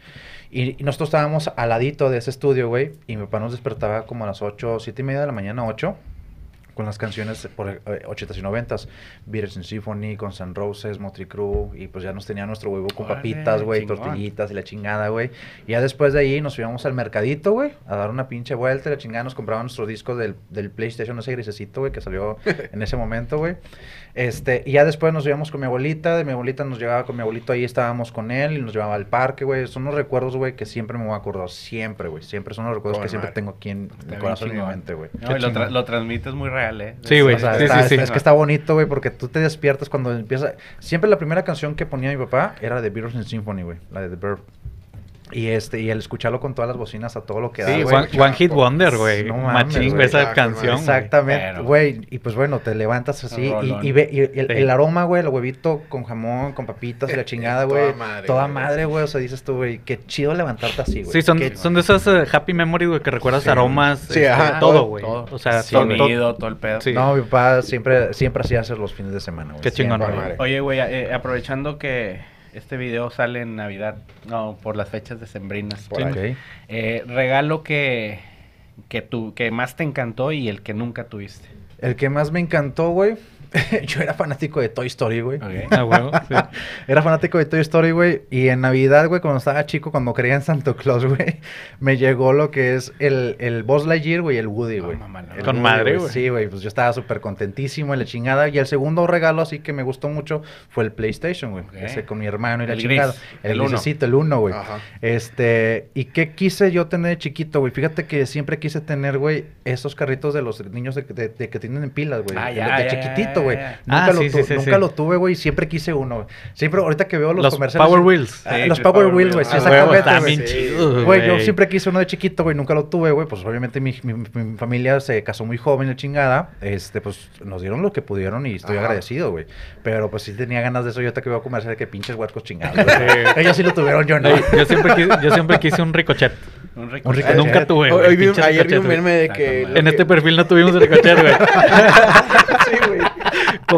Y, y nosotros estábamos al ladito de ese estudio, güey, y mi papá nos despertaba como a las 8, 7 y media de la mañana, 8. Con las canciones por eh, 80s y 90s, Beatles and Symphony, con San Roses, Motley Crue, y pues ya nos tenía nuestro huevo con Órale, papitas, güey, tortillitas y la chingada, güey. Y ya después de ahí nos íbamos al mercadito, güey, a dar una pinche vuelta, y la chingada nos compraban nuestro disco del, del PlayStation, ese grisecito, güey, que salió en ese momento, güey. Este, y ya después nos íbamos con mi abuelita, de mi abuelita nos llevaba con mi abuelito, ahí estábamos con él y nos llevaba al parque, güey. Son unos recuerdos, güey, que siempre me voy a acordar, siempre, güey. Siempre son los recuerdos que siempre tengo aquí en mi corazón y en mi mente, güey. No, y lo, tra- lo transmites muy real, ¿eh? Sí, güey. O sea, Sí, está- sí, sí. Es que está bonito, güey, porque tú te despiertas cuando empieza. Siempre la primera canción que ponía mi papá era de Beatles and Symphony, güey, la de The Bird. Y este, y el escucharlo con todas las bocinas a todo lo que da, Sí, güey. One, One Hit Wonder, güey. No Machín, esa Exacto, canción. Exactamente, güey. Y pues bueno, te levantas así y, ve y el, Sí. el aroma, güey, el huevito con jamón, con papitas y la chingada, Toda güey. madre, Toda madre, güey. O sea, dices tú, güey, qué chido levantarte así, güey. Sí, son, Qué- son de esas eh, happy memories, güey, que recuerdas Sí. aromas, Sí, este, ajá, todo, güey. O sea, Sonido, todo el pedo. Sí. No, mi papá siempre, siempre hacía hacer los fines de semana, güey. Qué chingón. Oye, güey, eh, aprovechando que este video sale en Navidad, no, por las fechas decembrinas. Por ahí. Ok. Eh, regalo que, que, tú, que más te encantó y el que nunca tuviste. El que más me encantó, güey. yo era fanático de Toy Story, güey. Ah, huevo, sí. Era fanático de Toy Story, güey. Y en Navidad, güey, cuando estaba chico, cuando creía en Santa Claus, güey, me llegó lo que es el, el Buzz Lightyear, güey, y el Woody, Ah, güey. Con Woody, madre, güey. Sí, güey, pues yo estaba súper contentísimo en la chingada. Y el segundo regalo, así que me gustó mucho, fue el PlayStation, güey. Ese con mi hermano y la El chingada. gris, El, el uno. el uno, güey. Ajá. Este, ¿y qué quise yo tener de chiquito, güey? Fíjate que siempre quise tener, güey, esos carritos de los niños de, de- de que tienen en pilas, güey. Ah, de, ya, de ya, chiquitito, ya, güey. ya. Nunca, Ah, lo, sí, tu- sí, sí, nunca sí. lo tuve, güey, y siempre quise uno, güey. Siempre, ahorita que veo los, Los comerciales... Power Wheels. Ah, Sí, los sí, Power Power Wheels, güey, sí, Ah, huevo, exactamente, güey. bien Sí. chidos, Güey, yo siempre quise uno de chiquito, güey, nunca lo tuve, güey. Pues obviamente mi, mi- mi familia se casó muy joven, la chingada. Este, pues nos dieron lo que pudieron y estoy Ajá. agradecido, güey. Pero pues sí tenía ganas de eso. Yo ahorita que veo comercial que pinches huercos chingados. Ellos sí lo tuvieron, yo no. Ay, yo, siempre quise, yo siempre quise un ricochet. Un rico. Un ricochet. Nunca tuve, Hoy- güey. hoy vi un- pinche ayer vi un meme de que... En que- este perfil no tuvimos ricochet, güey. Sí, güey.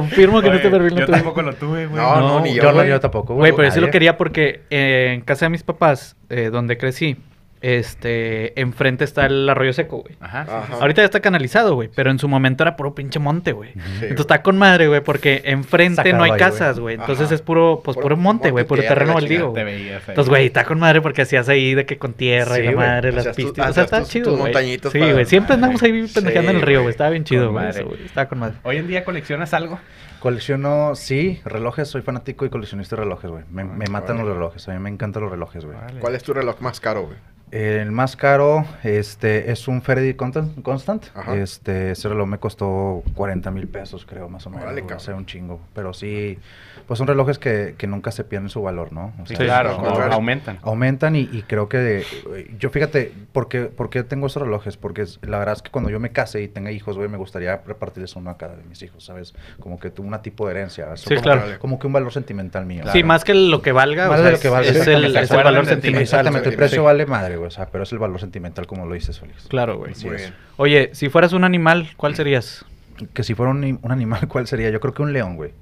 Confirmo que Oye, este perfil no yo tampoco lo tuve, güey. No, no, No, ni yo, Yo, no, güey. yo tampoco, Güey, pero sí lo quería porque eh, en casa de mis papás, eh, donde crecí, este, enfrente está el arroyo seco, güey. Ajá. sí, Ajá. sí. Ahorita ya está canalizado, güey, pero en su momento era puro pinche monte, güey. Sí, Entonces güey. está con madre, güey, porque enfrente Sacado no hay ahí, casas, güey. Entonces Ajá. es puro, pues Puro puro monte, güey, puro terreno baldío. Entonces, güey, está con madre porque hacías ahí de que con tierra Sí, y la güey. madre, las pistas. O sea, está tus- chido, tus güey. Sí, güey. Siempre andamos ahí Sí, pendejeando en el río, güey. Estaba bien chido, güey. Estaba con madre. Hoy en día coleccionas algo. Colecciono, sí, relojes. Soy fanático y coleccionista de relojes, güey. Me, me Ah, matan los relojes. A mí me encantan los relojes, güey. ¿Cuál es tu reloj más caro, güey? El más caro, este, es un Faraday Constant. Constant. Ajá. Este, ese reloj me costó 40 mil pesos, creo, más o menos. Cabrón. o sea, un chingo. Pero sí, pues son relojes que, que nunca se pierden su valor, ¿no? O Sí, sea, claro, no, aumentan. Aumentan y, y creo que yo fíjate, ¿por qué, por qué tengo esos relojes? Porque es- la verdad es que cuando yo me case y tenga hijos, güey, me gustaría repartirles uno a cada de mis hijos, ¿sabes? Como que tuvo una tipo de herencia. eso Sí, como, claro. que- como que un valor sentimental mío. Sí, más que lo que valga, Más o de sea, lo que valga, es, es el, es el valor sentimental. Exactamente, el precio sí. vale madre, güey, o sea, pero es el valor sentimental como lo dices, Félix. Claro, güey. Oye, si fueras un animal, ¿cuál serías? Que si fuera un, un animal, ¿cuál sería? Yo creo que un león, güey.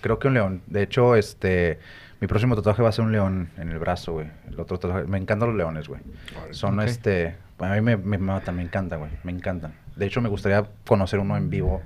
Creo que un león. De hecho, este, mi próximo tatuaje va a ser un león en el brazo, güey. El otro tatuaje, me encantan los leones, güey. Son, este, a mí me, me matan, me encantan, güey. Me encantan. De hecho, me gustaría conocer uno en vivo,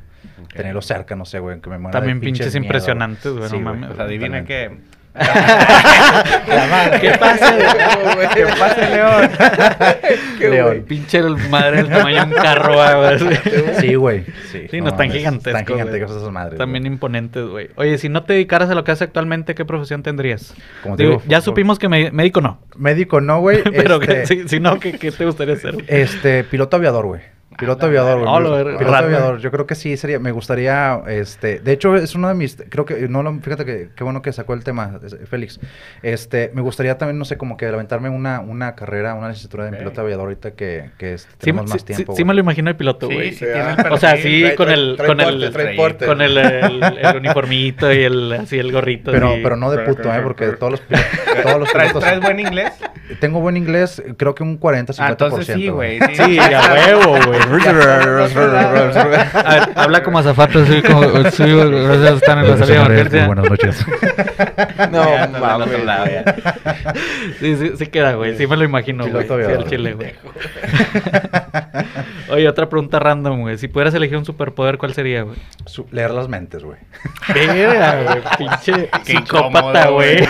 tenerlo cerca, no sé, güey, que me muera También de pinches pinches miedo, impresionantes, güey, no Sí, adivina que. La madre. ¿Qué pasa? ¿Qué pasa, León? Qué León. güey. Pinche el madre del tamaño de un carro, güey. Sí, güey. Sí, Sí, no, están gigantescos, Están gigantescos esas madres. También imponentes, güey. Oye, si no te dedicaras a lo que haces actualmente, ¿qué profesión tendrías? Como te Digo, digo, ya supimos que me- médico no. Médico no, güey. Pero este, que, si, si no, ¿qué, qué te gustaría hacer? güey? Este, piloto aviador, güey. Piloto aviador, güey. Oh, piloto aviador. Yo creo que sí sería, me gustaría, este, de hecho es uno de mis, creo que, no lo, fíjate que, qué bueno que sacó el tema, Félix. Este, me gustaría también, no sé, como que aventarme una, una carrera, una licenciatura de Ok. piloto aviador ahorita que, que este, Sí, tenemos sí- más sí- tiempo. sí güey. me lo imagino el piloto, Sí, güey. sí, Sí. O sea, sí, con el, con el, uniformito y el, así el gorrito. Pero, así. pero no de puto, ¿eh? Porque todos los, pilotos- todos los ¿Traes, pilotos... traes buen inglés? Tengo buen inglés, creo que un 40, 50%. Ah, entonces sí, güey. Sí, a huevo, güey. A ver, habla como azafato, sí, como, están en la salida de emergencia. buenas noches. No, mames. Sí, sí, sí queda, güey. Sí me lo imagino, güey. Sí, al chile, güey. Oye, otra pregunta random, güey. Si pudieras elegir un superpoder, ¿cuál sería, güey? Su- leer las mentes, güey. Verga, güey. Pinche Qué psicópata, güey.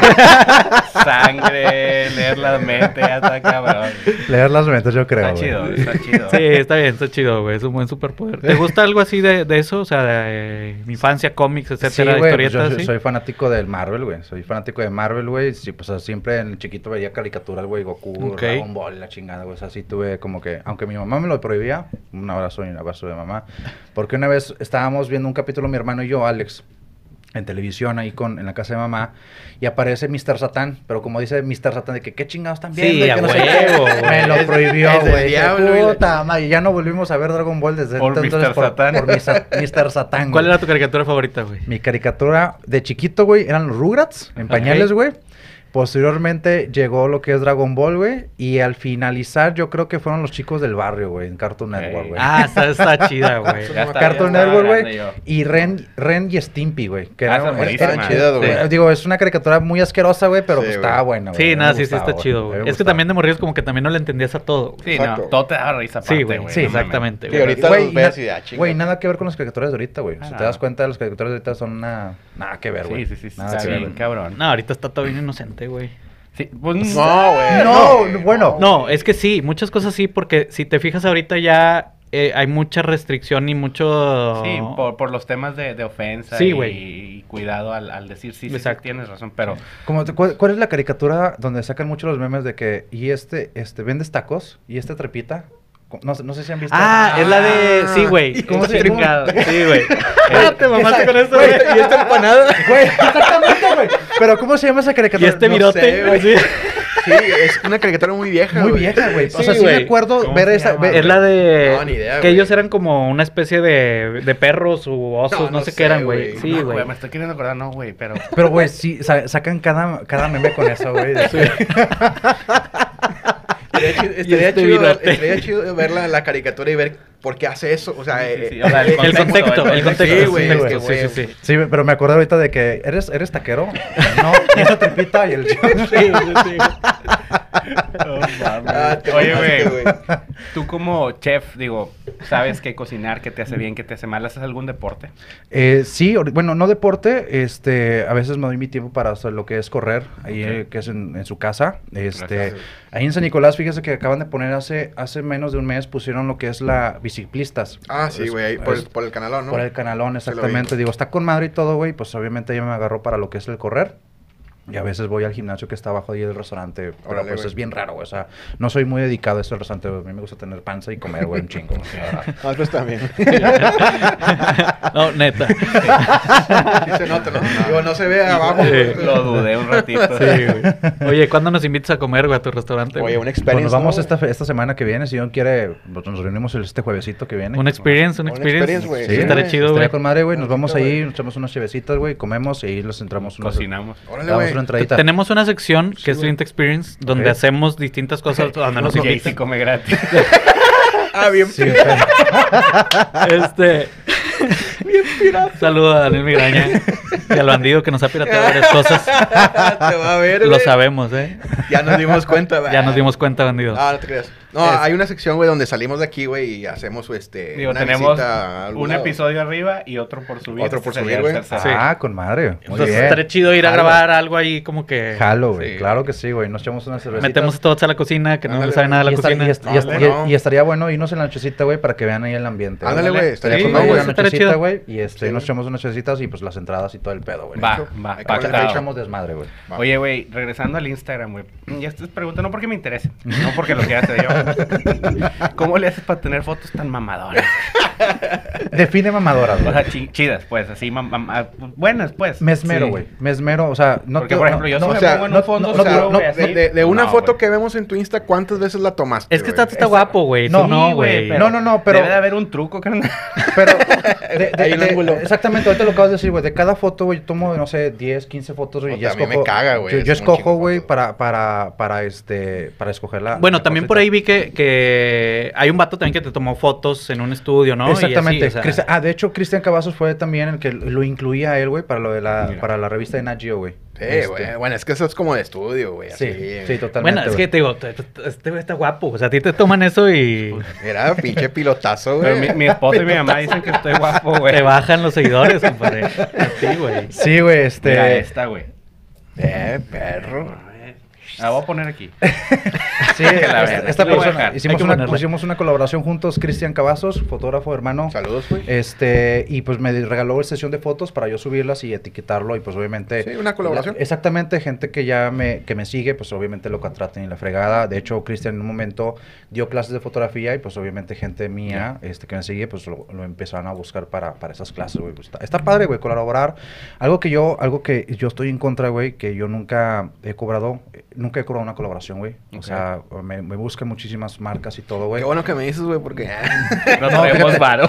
Sangre, leer la mente, ya está cabrón. Leer las mentes, yo creo, Está chido, está chido. Sí, está bien, está chido, güey. Es un buen superpoder. ¿Te gusta algo así de, de eso? O sea, de eh, mi infancia, cómics, Sí, etcétera, güey, pues historietas, yo ¿sí? soy fanático del Marvel, güey. Soy fanático de Marvel, güey. Sí, pues o sea, siempre en el chiquito veía caricaturas, güey, Goku, Ok. Dragon Ball, la chingada, güey. O sea, sí tuve como que, aunque mi mamá me lo prohibía, un abrazo y un abrazo de mamá. Porque una vez estábamos viendo un capítulo, mi hermano y yo, Alex, en televisión ahí con, en la casa de mamá, y aparece Mr. Satán, pero como dice Mr. Satán, de que qué chingados están Sí, viendo, y a que no sé huevo. Me lo prohibió, güey. Puta madre, y ya no volvimos a ver Dragon Ball desde Por entonces Mr. Satán. por Mr. Mr. Satán. ¿Cuál era tu caricatura favorita, güey? Mi caricatura de chiquito, güey, eran los Rugrats en pañales, güey. Posteriormente llegó lo que es Dragon Ball, güey. Y al finalizar, yo creo que fueron los chicos del barrio, güey, en Cartoon. Network, güey. Ah, está, está chida, güey. Está, Cartoon Network, güey. Y Ren, Ren y Stimpy, güey. Que Ah, era- era- chidas, güey. Digo, es una caricatura muy asquerosa, güey, pero Sí, pues güey. estaba buena, güey. Sí, nada, me sí, sí está chido, güey. Es que también de morrillos como que también no le entendías a todo. Sí, Exacto. no, todo te da risa aparte, Sí, güey. güey. Sí, exactamente, güey. ahorita Güey, los ves y ah. Güey, nada que ver con las caricaturas de ahorita, güey. Ah, si te das cuenta, las caricaturas de ahorita son una... Nada que ver, güey. Sí, sí, sí, Nada está que ver, cabrón. No, ahorita está todo bien inocente, güey. Sí, pues, No, güey. No, bueno. No, es que sí, muchas cosas sí, porque si te fijas ahorita ya eh, hay mucha restricción y mucho... Sí, por, por los temas de, de ofensa Sí, y, y cuidado al, al decir sí, sí, sí, Exacto. tienes razón, pero Como ¿cuál, cuál es la caricatura donde sacan mucho los memes de que y este, este, vendes tacos y este trepita? No, sé- no sé si han visto. Ah, es la de... Sí, güey. ¿Cómo se- Chingado. Sí, güey. Ah, te mamaste con Güey, güey. Y esta empanada. Güey, exactamente, güey. Pero ¿cómo se llama esa Y caricatura? este No virote. sé, güey. así. Sí, es una caricatura muy vieja, Muy güey. vieja, güey. o sea, sí güey. me acuerdo ¿Cómo ver esa. llama, Es la de... No, ni idea, que güey. ellos eran como una especie de, de perros u osos, No, no, no sé sé, qué eran, güey. güey. Sí, no, güey. me estoy queriendo acordar, no, güey, pero Pero, güey, sí, sa- sacan cada, cada meme con eso, güey. Estaría chido, estaría este chido ver, virote. estaría chido ver la, la caricatura y ver por qué hace eso. O sea, Sí, sí, eh, sí, o sea, el El contexto, el contexto. Sí, güey, es que, sí, sí, pero me acuerdo ahorita de que eres, eres taquero. No, esa trepita y el Sí, sí, sí. Ah, te Oye, güey. Tú como chef, digo, sabes qué cocinar, qué te hace bien, qué te hace mal, ¿haces algún deporte? Eh, sí, bueno, no deporte, este, a veces me doy mi tiempo para hacer lo que es correr, ahí eh, que es en, en su casa, este, Gracias. ahí en San Nicolás, fíjese que acaban de poner hace, hace menos de un mes, pusieron lo que es la biciclistas. Ah, sí, güey, ahí por, por el canalón, ¿no? por el canalón, exactamente, digo, está con madre y todo, güey, pues obviamente yo me agarró para lo que es el correr. Y a veces voy al gimnasio que está abajo ahí del restaurante, pero Órale, pues güey. es bien raro, güey, o sea, no soy muy dedicado a eso del restaurante, a mí me gusta tener panza y comer, güey, un chingo. o sea, Ah, pues también. No, neta. Sí se nota, ¿no? Digo, no se ve abajo. Sí. Lo dudé un ratito. Sí, güey. Oye, ¿cuándo nos invitas a comer, güey, a tu restaurante? Oye, una Pues experiencia. nos vamos ¿no? esta, esta semana que viene, si Dios quiere, pues, nos reunimos este juevesito que viene. Una experience, una Una experience. experience, güey. Sí, güey. chido, Estaría güey. con madre, güey. Nos vamos ahí, nos echamos unas chevecitas, güey, comemos y ahí les entramos. Cocinamos. Órale, Damos güey. Entradita. Tenemos una sección que Sí, es. Client Experience, donde hacemos distintas cosas donde nos invitan. come gratis. Ah, bien. Sí, pero- Este. Saludo a Daniel Migraña y al bandido que nos ha pirateado varias cosas. Te va a ver, Lo güey. sabemos, ¿eh? Ya nos dimos cuenta, güey. Ya nos dimos cuenta, bandido. Ah, no te creas. No, Es- hay una sección, güey, donde salimos de aquí, güey, y hacemos, este, Digo, una tenemos visita un lado. episodio arriba y otro por subir. Otro por Este sería subir, güey. Ah, con madre. Muy Entonces estaría chido ir a grabar algo ahí como que Jalo, güey. Sí. Claro que sí, güey. Nos echamos una cervecita. metemos todos a la cocina, que no Ándale, le sabe nada de la estar- cocina. y est- y No, y- no. y estaría bueno irnos en la nochecita, güey, para que vean ahí el ambiente. Ándale, güey, estaría Sí, con estaría nochecita, chido. güey, y este, Sí, nos echamos unas chevecitas y pues las entradas y todo el pedo, güey. Va, va, echamos desmadre, güey. Oye, güey, regresando al Instagram, güey. Y esta es pregunta no porque me interese, no porque lo yo. ¿Cómo le haces para tener fotos tan mamadoras? Define mamadoras, O güey. sea, chi- chidas, pues, así, mam- mam- ah, buenas, pues. Me esmero, Sí. güey. Me esmero, o sea, no Porque, te- por no- ejemplo, yo no, sí o me sea, pongo en no- un fondo no- O no, sea, no, de, de- una No, foto que vemos en tu Insta, ¿cuántas veces la tomaste? Es que está, está guapo, güey. No, No, güey. No, no, no, pero- Debe de haber un truco, carnal. Pero, de- de- Hay un de- ángulo. exactamente, ahorita lo acabas de decir, güey. De cada foto, güey, yo tomo, no sé, 10, 15 fotos, güey. y Puta, ya a mí me caga, güey, Yo, escojo, güey, para, para, para, este, para escoger la... Bueno, también por ahí vi que, que hay un vato también que te tomó fotos en un estudio, ¿no? Y así, Exactamente. o sea, Cristian- ah, de hecho, Cristian Cavazos fue también el que lo incluía a él, güey, para lo de la, Mira. para la revista de Nat Geo, güey. Sí, Este, güey. Bueno, es que eso es como de estudio, güey. Sí, así, sí, totalmente. Bueno, es güey. que te digo, te- te- este güey está guapo. O sea, a ti te toman eso y Mira, pinche pilotazo, Pero güey. mi, mi esposa y mi mamá dicen que estoy guapo, güey. te bajan los seguidores, compadre. Sí, güey. Sí, güey, este... Mira esta, güey. Eh, perro. La voy a poner aquí. Sí, la esta, esta persona, hicimos una, ponerla. hicimos una colaboración juntos, Cristian Cavazos, fotógrafo, hermano. Saludos, güey. Este, y pues me regaló sesión de fotos para yo subirlas y etiquetarlo y pues obviamente... Sí, una colaboración. la- exactamente, gente que ya me, que me sigue, pues obviamente lo contraten y la fregada. De hecho, Cristian en un momento dio clases de fotografía y pues obviamente gente mía este, que me sigue, pues lo, lo empezaron a buscar para, para esas clases, güey. Pues, está, está padre, güey, colaborar. Algo que yo, algo que yo estoy en contra, güey, que yo nunca he cobrado, eh, nunca he cobrado una colaboración, güey. O sea, me, me buscan muchísimas marcas y todo, güey. Qué bueno que me dices, güey, porque... No traemos varo.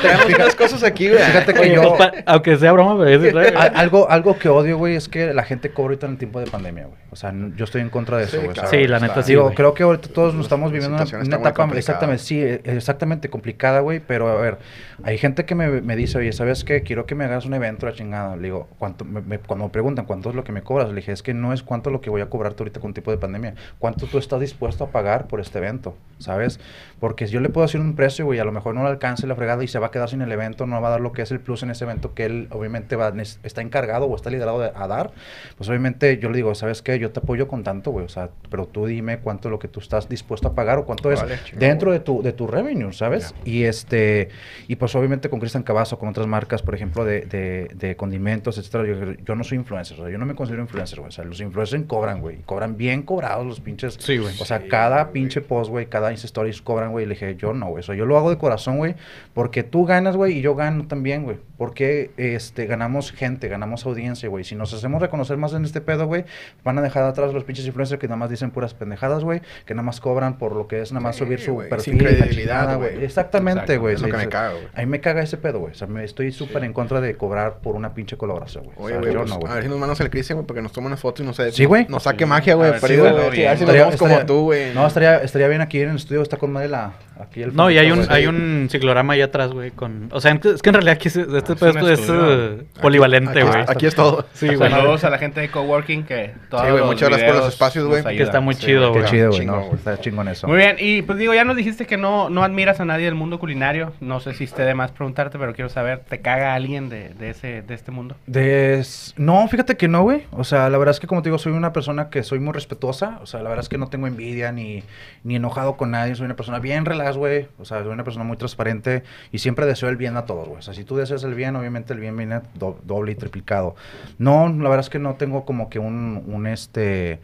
Traemos unas cosas aquí, güey. Fíjate que Oye, yo... pues, pa- aunque sea broma, pero es verdad, algo, algo que odio, güey, es que la gente cobra ahorita en el tiempo de pandemia, güey. O sea, yo estoy en contra de eso, Sí, güey. claro, Sí, la está- neta sí, Digo, creo que ahorita todos nos estamos viviendo una, una etapa complicada. exactamente, sí, eh, exactamente complicada, güey, pero a ver, hay gente que me, me dice, oye, ¿sabes qué? Quiero que me hagas un evento, la chingada. Le digo, ¿cuánto? Me- me- cuando me preguntan cuánto es lo que me cobras, le dije, es que no es cuánto lo que voy a cobrarte ahorita con tipo de pandemia, cuánto tú estás dispuesto a pagar por este evento, ¿sabes? Porque si yo le puedo decir un precio, güey, a lo mejor no le alcance la fregada y se va a quedar sin el evento, no va a dar lo que es el plus en ese evento que él obviamente va, está encargado o está liderado de- a dar, pues obviamente yo le digo, ¿sabes qué? Yo te apoyo con tanto, güey, o sea, pero tú dime cuánto es lo que tú estás dispuesto a pagar o cuánto es dentro de tu, de tu revenue, ¿sabes? Y este, y pues obviamente con Cristian Cavazo, con otras marcas, por ejemplo, de, de, de condimentos, etcétera, yo, yo no soy influencer, o sea, yo no me considero influencer, güey, o sea, los influencers cobran, güey, cobran bien cobrados los pinches, Sí, güey. o sea, Sí, cada pinche post, güey, cada Insta Stories cobran, güey, y le dije, yo no, güey, o sea, yo lo hago de corazón, güey, porque tú ganas, güey, y yo gano también, güey, porque, este, ganamos gente, ganamos audiencia, güey, si nos hacemos reconocer más en este pedo, güey, van a dejar atrás los pinches influencers que nada más dicen puras pendejadas, güey, que nada más cobran por lo que es nada más Sí, subir su perfil, sin credibilidad, güey. Exactamente, güey. es lo sí, que me sí. caga, güey. A mí me caga ese pedo, güey. O sea, me estoy súper en contra de cobrar por una pinche colaboración, güey. O Oye, sea, güey, yo pues, no, güey. a ver si nos mandas el Cristian, güey, para que nos tome unas fotos y nos, Sí, güey. nos saque Sí. magia, güey. bien. A ver si nos Estaría- vemos como tú, güey. No, estaría, estaría bien aquí en el estudio, está con madre la... Aquí el No, y hay un, hay un ciclorama allá atrás, güey, con... O sea, es que en realidad aquí es- este es un es, estudio. eh, polivalente, Aquí- güey. Aquí es todo. Sí, güey. Saludos a la gente de coworking que todos Sí, güey, muchas gracias por los espacios, güey. Que está muy Sí, chido, güey. Qué chido, güey. No, está chingón eso. Muy bien, y pues digo, ya nos dijiste que no, no admiras a nadie del mundo culinario. No sé si esté de más preguntarte, pero quiero saber, ¿te caga alguien de, de ese, de este mundo? De... No, fíjate que no, güey. O sea, la verdad es que como te digo, soy una persona que soy muy respetuosa. O sea, la verdad es que no tengo envidia ni, ni enojado con nadie. Soy una persona bien relax, güey. O sea, soy una persona muy transparente y siempre deseo el bien a todos, güey. O sea, si tú deseas el bien, obviamente el bien viene do- doble y triplicado. No, la verdad es que no tengo como que un, un este,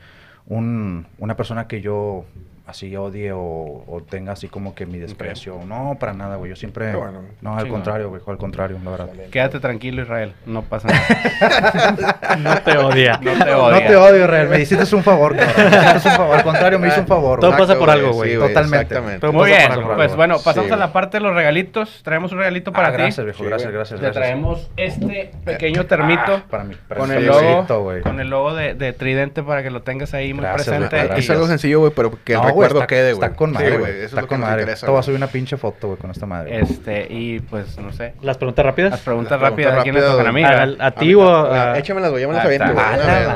un, una persona que yo así odie o, o tenga así como que mi desprecio. No, para nada, güey. Yo siempre... Bueno. no, al contrario, güey. Al contrario, la verdad. Quédate tranquilo, Israel. No pasa nada. No te odia. No te No odia. te odio, Real. Me hiciste un favor, cabrón. Me hiciste un favor. Al contrario, me hizo un favor. Todo pasa por algo, güey. Sí, Totalmente. Muy bien, algo, pues bueno, pasamos Sí, a la parte de los regalitos. Traemos un regalito para Ah, ti. gracias, viejo. Sí, gracias, gracias, Te gracias. traemos este pequeño termito Ah, para mí. Para con mí. el logo, con el logo de, de Tridente para que lo tengas ahí muy presente. Es algo sencillo, güey, pero que No, recuerdo quede, güey. Está con madre, güey. Eso es Está con madre. interesa, Te voy a subir una pinche foto, güey, con esta madre. Este, y pues no sé. ¿Las preguntas rápidas? Las preguntas Las rápidas, ¿a quién les preguntas tocan a mí? rápidas. ¿verdad? ¿A, a ti o a...? Échamelas, güey, yo me las Ah, aviento,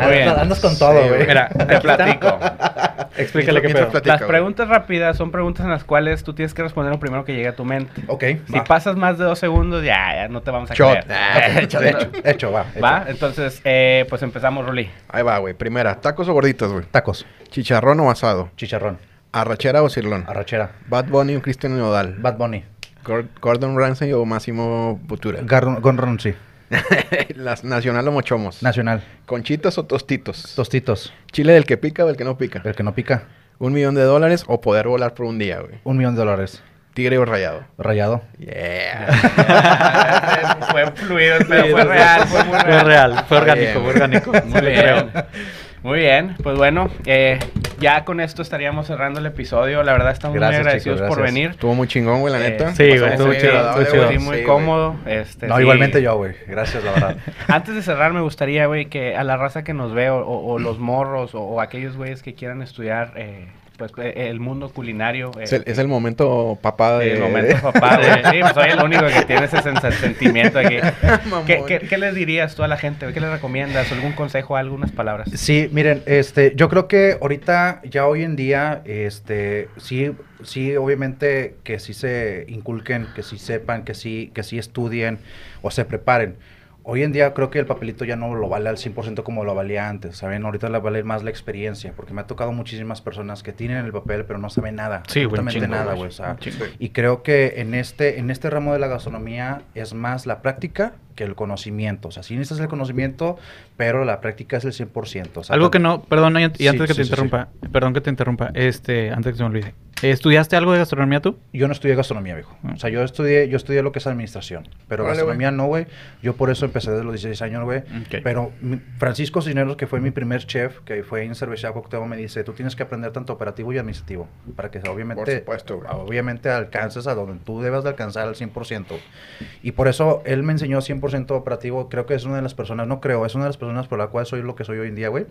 güey. Andas con todo, güey. Mira, te platico. Explícale qué pedo. Las preguntas rápidas son preguntas en las cuales tú tienes que responder lo primero que llegue a tu mente. Ok, Si va. pasas más de dos segundos, ya, ya no te vamos a creer. Ah, Hecho, De hecho, hecho, va. ¿Va? Entonces, eh, pues empezamos, Ruli. Ahí va, güey. Primera, ¿tacos o gorditas, güey? Tacos, ¿Chicharrón o asado? chicharrón, ¿Arrachera o cirlón? arrachera, ¿Bad Bunny o Cristian Nodal? Bad Bunny, Gor- ¿Gordon Ramsay o Máximo Butura? Gonron, sí. Las Nacional o Mochomos? Nacional, ¿Conchitas o tostitos? tostitos, ¿Chile del que pica o del que no pica? el que no pica, ¿Un millón de dólares o poder volar por un día, güey? un millón de dólares. ¿Tigre o rayado? Rayado. Yeah. fue fluido, pero fue real, fue muy Fue real. real, fue orgánico, bien, fue orgánico. Muy bien. Muy bien, pues bueno, eh, ya con esto estaríamos cerrando el episodio. La verdad estamos Gracias, muy agradecidos chicos, por venir. Estuvo muy chingón, güey, la Eh, neta. sí, güey, estuvo muy chido, agradable, estuvo chido. güey. Sí, muy cómodo. Este, No, sí. igualmente yo, güey. Gracias, la verdad. Antes de cerrar, me gustaría, güey, que a la raza que nos ve, o, o los morros, o, o aquellos güeyes que quieran estudiar eh, pues, eh, el mundo culinario. eh, Es el, es el momento papá de... el momento papá. güey. Sí, pues soy el único que tiene ese sen- sentimiento aquí. ¿Qué, qué, qué les dirías tú a la gente? ¿Qué les recomiendas? ¿Algún consejo? ¿Algunas palabras? Sí, miren, este, yo creo que ahorita, ya hoy en día, este, sí, sí, obviamente que sí se inculquen, que sí sepan, que sí, que sí estudien o se preparen. Hoy en día creo que el papelito ya no lo vale al 100% como lo valía antes, ¿saben? Ahorita le vale más la experiencia, porque me ha tocado muchísimas personas que tienen el papel pero no saben nada, Sí, absolutamente chingo, nada, güey. o sea, y creo que en este, en este ramo de la gastronomía es más la práctica que el conocimiento. O sea, sí necesitas el conocimiento, pero la práctica es el 100%. O sea, Algo que no, perdón, y an- y Sí, antes que sí, te sí, interrumpa, perdón que te interrumpa, este, antes que se me olvide. ¿Estudiaste algo de gastronomía tú? Yo no estudié gastronomía, viejo. Ah. O sea, yo estudié, yo estudié lo que es administración. Pero Órale, gastronomía no, güey. Yo por eso empecé desde los 16 años, güey. Ok. Pero mi- Francisco Cisneros, que fue mi primer chef, que fue en Cervecería Cocteo, me dice, tú tienes que aprender tanto operativo y administrativo. Para que obviamente, Por supuesto, obviamente alcances a donde tú debas de alcanzar al 100%. Y por eso él me enseñó 100% operativo. Creo que es una de las personas, no creo, es una de las personas por la cual soy lo que soy hoy en día, güey.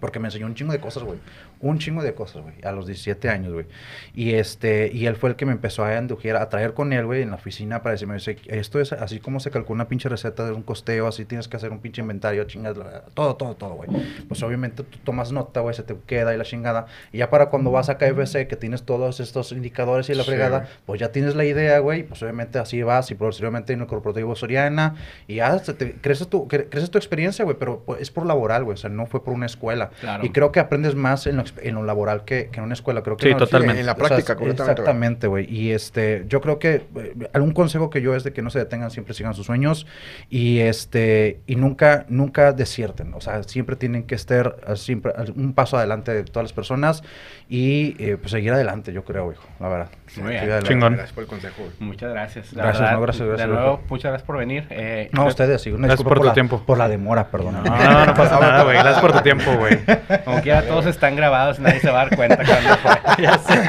Porque me enseñó un chingo de cosas, güey. Un chingo de cosas, güey. A los 17 años, güey. Y este, y él fue el que me empezó a indujer, a traer con él, güey, en la oficina para decirme, dice, esto es así como se calcula una pinche receta de un costeo, así tienes que hacer un pinche inventario, chingas, todo, todo, todo, güey. Pues obviamente tú tomas nota, güey, se te queda y la chingada. Y ya para cuando vas a KFC, que tienes todos estos indicadores y la fregada, pues ya tienes la idea, güey. Pues obviamente así vas y posteriormente en el corporativo Soriana y ya te, creces, tu, cre- creces tu experiencia, güey, pero pues, es por laboral, güey. O sea, no fue por una escuela. Claro. Y creo que aprendes más en lo, en lo laboral que, que en una escuela. Creo que Sí, no- totalmente. En la o sea, práctica, güey. Exactamente, güey. Y este, yo creo que eh, algún consejo que yo es de que no se detengan, siempre sigan sus sueños y este y nunca nunca desierten. O sea, siempre tienen que estar eh, siempre un paso adelante de todas las personas y eh, pues seguir adelante, yo creo, hijo, la verdad. Muy bien. Seguir adelante. Chingón. Gracias por el consejo. Muchas gracias. La Gracias, verdad, no, gracias, gracias, De nuevo, muchas gracias por venir. Eh, No, creo- ustedes, sí, una Gracias disculpa por tu la, tiempo. por la demora, perdón. No, no, no pasa nada, güey. Gracias por tu tiempo, güey. Como quiera, todos están grabados, nadie se va a dar cuenta cuando fue. Ya sé.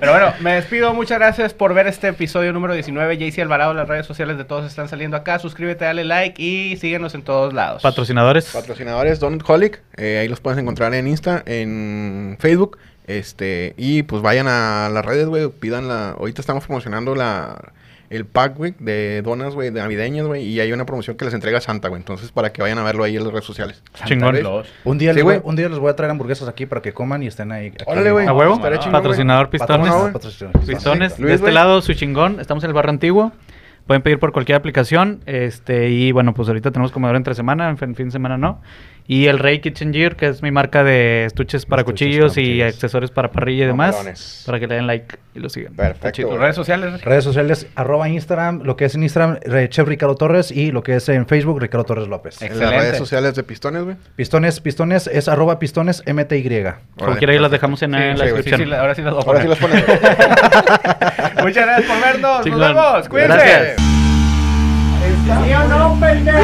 Pero bueno, me despido. Muchas gracias por ver este episodio número 19. JC Alvarado, las redes sociales de todos están saliendo acá. Suscríbete, dale like y síguenos en todos lados. Patrocinadores. Patrocinadores Donut Holic, eh, ahí los puedes encontrar en Insta, en Facebook, este, y pues vayan a las redes, güey, pidan la, ahorita estamos promocionando la, el pack, güey, de donas, güey, de navideñas, güey, y hay una promoción que les entrega Santa, güey, entonces para que vayan a verlo ahí en las redes sociales. Chingón. Un día, Sí, les voy, un día les voy a traer hamburguesas aquí para que coman y estén ahí. Órale, güey. ¿A huevo? Chingón. Patrocinador Pistones. Patrocinador. Patrocinador. Pistones. Luis, de este lado, su chingón. Estamos en el barrio antiguo. Pueden pedir por cualquier aplicación. Este, y bueno, pues ahorita tenemos comedor entre semana, en fin, fin de semana no. Y el Rey Kitchen Gear, que es mi marca de estuches para Estuches cuchillos y cuchillos. accesorios para parrilla y demás. Para que le den like y lo sigan. Perfecto. Redes sociales. Redes sociales, arroba Instagram, lo que es en Instagram, re- Chef Ricardo Torres y lo que es en Facebook, Ricardo Torres López. En las Excelente. redes sociales de Pistones, güey. Pistones, pistones es arroba pistones MTY. Como quiera, ahí las dejamos en, Sí, en la sí, descripción. sí, ahora sí las voy a Ahora sí pones. Muchas gracias por vernos. Nos vemos. Cuídense. Gracias. ¿Sí o no, pendejo?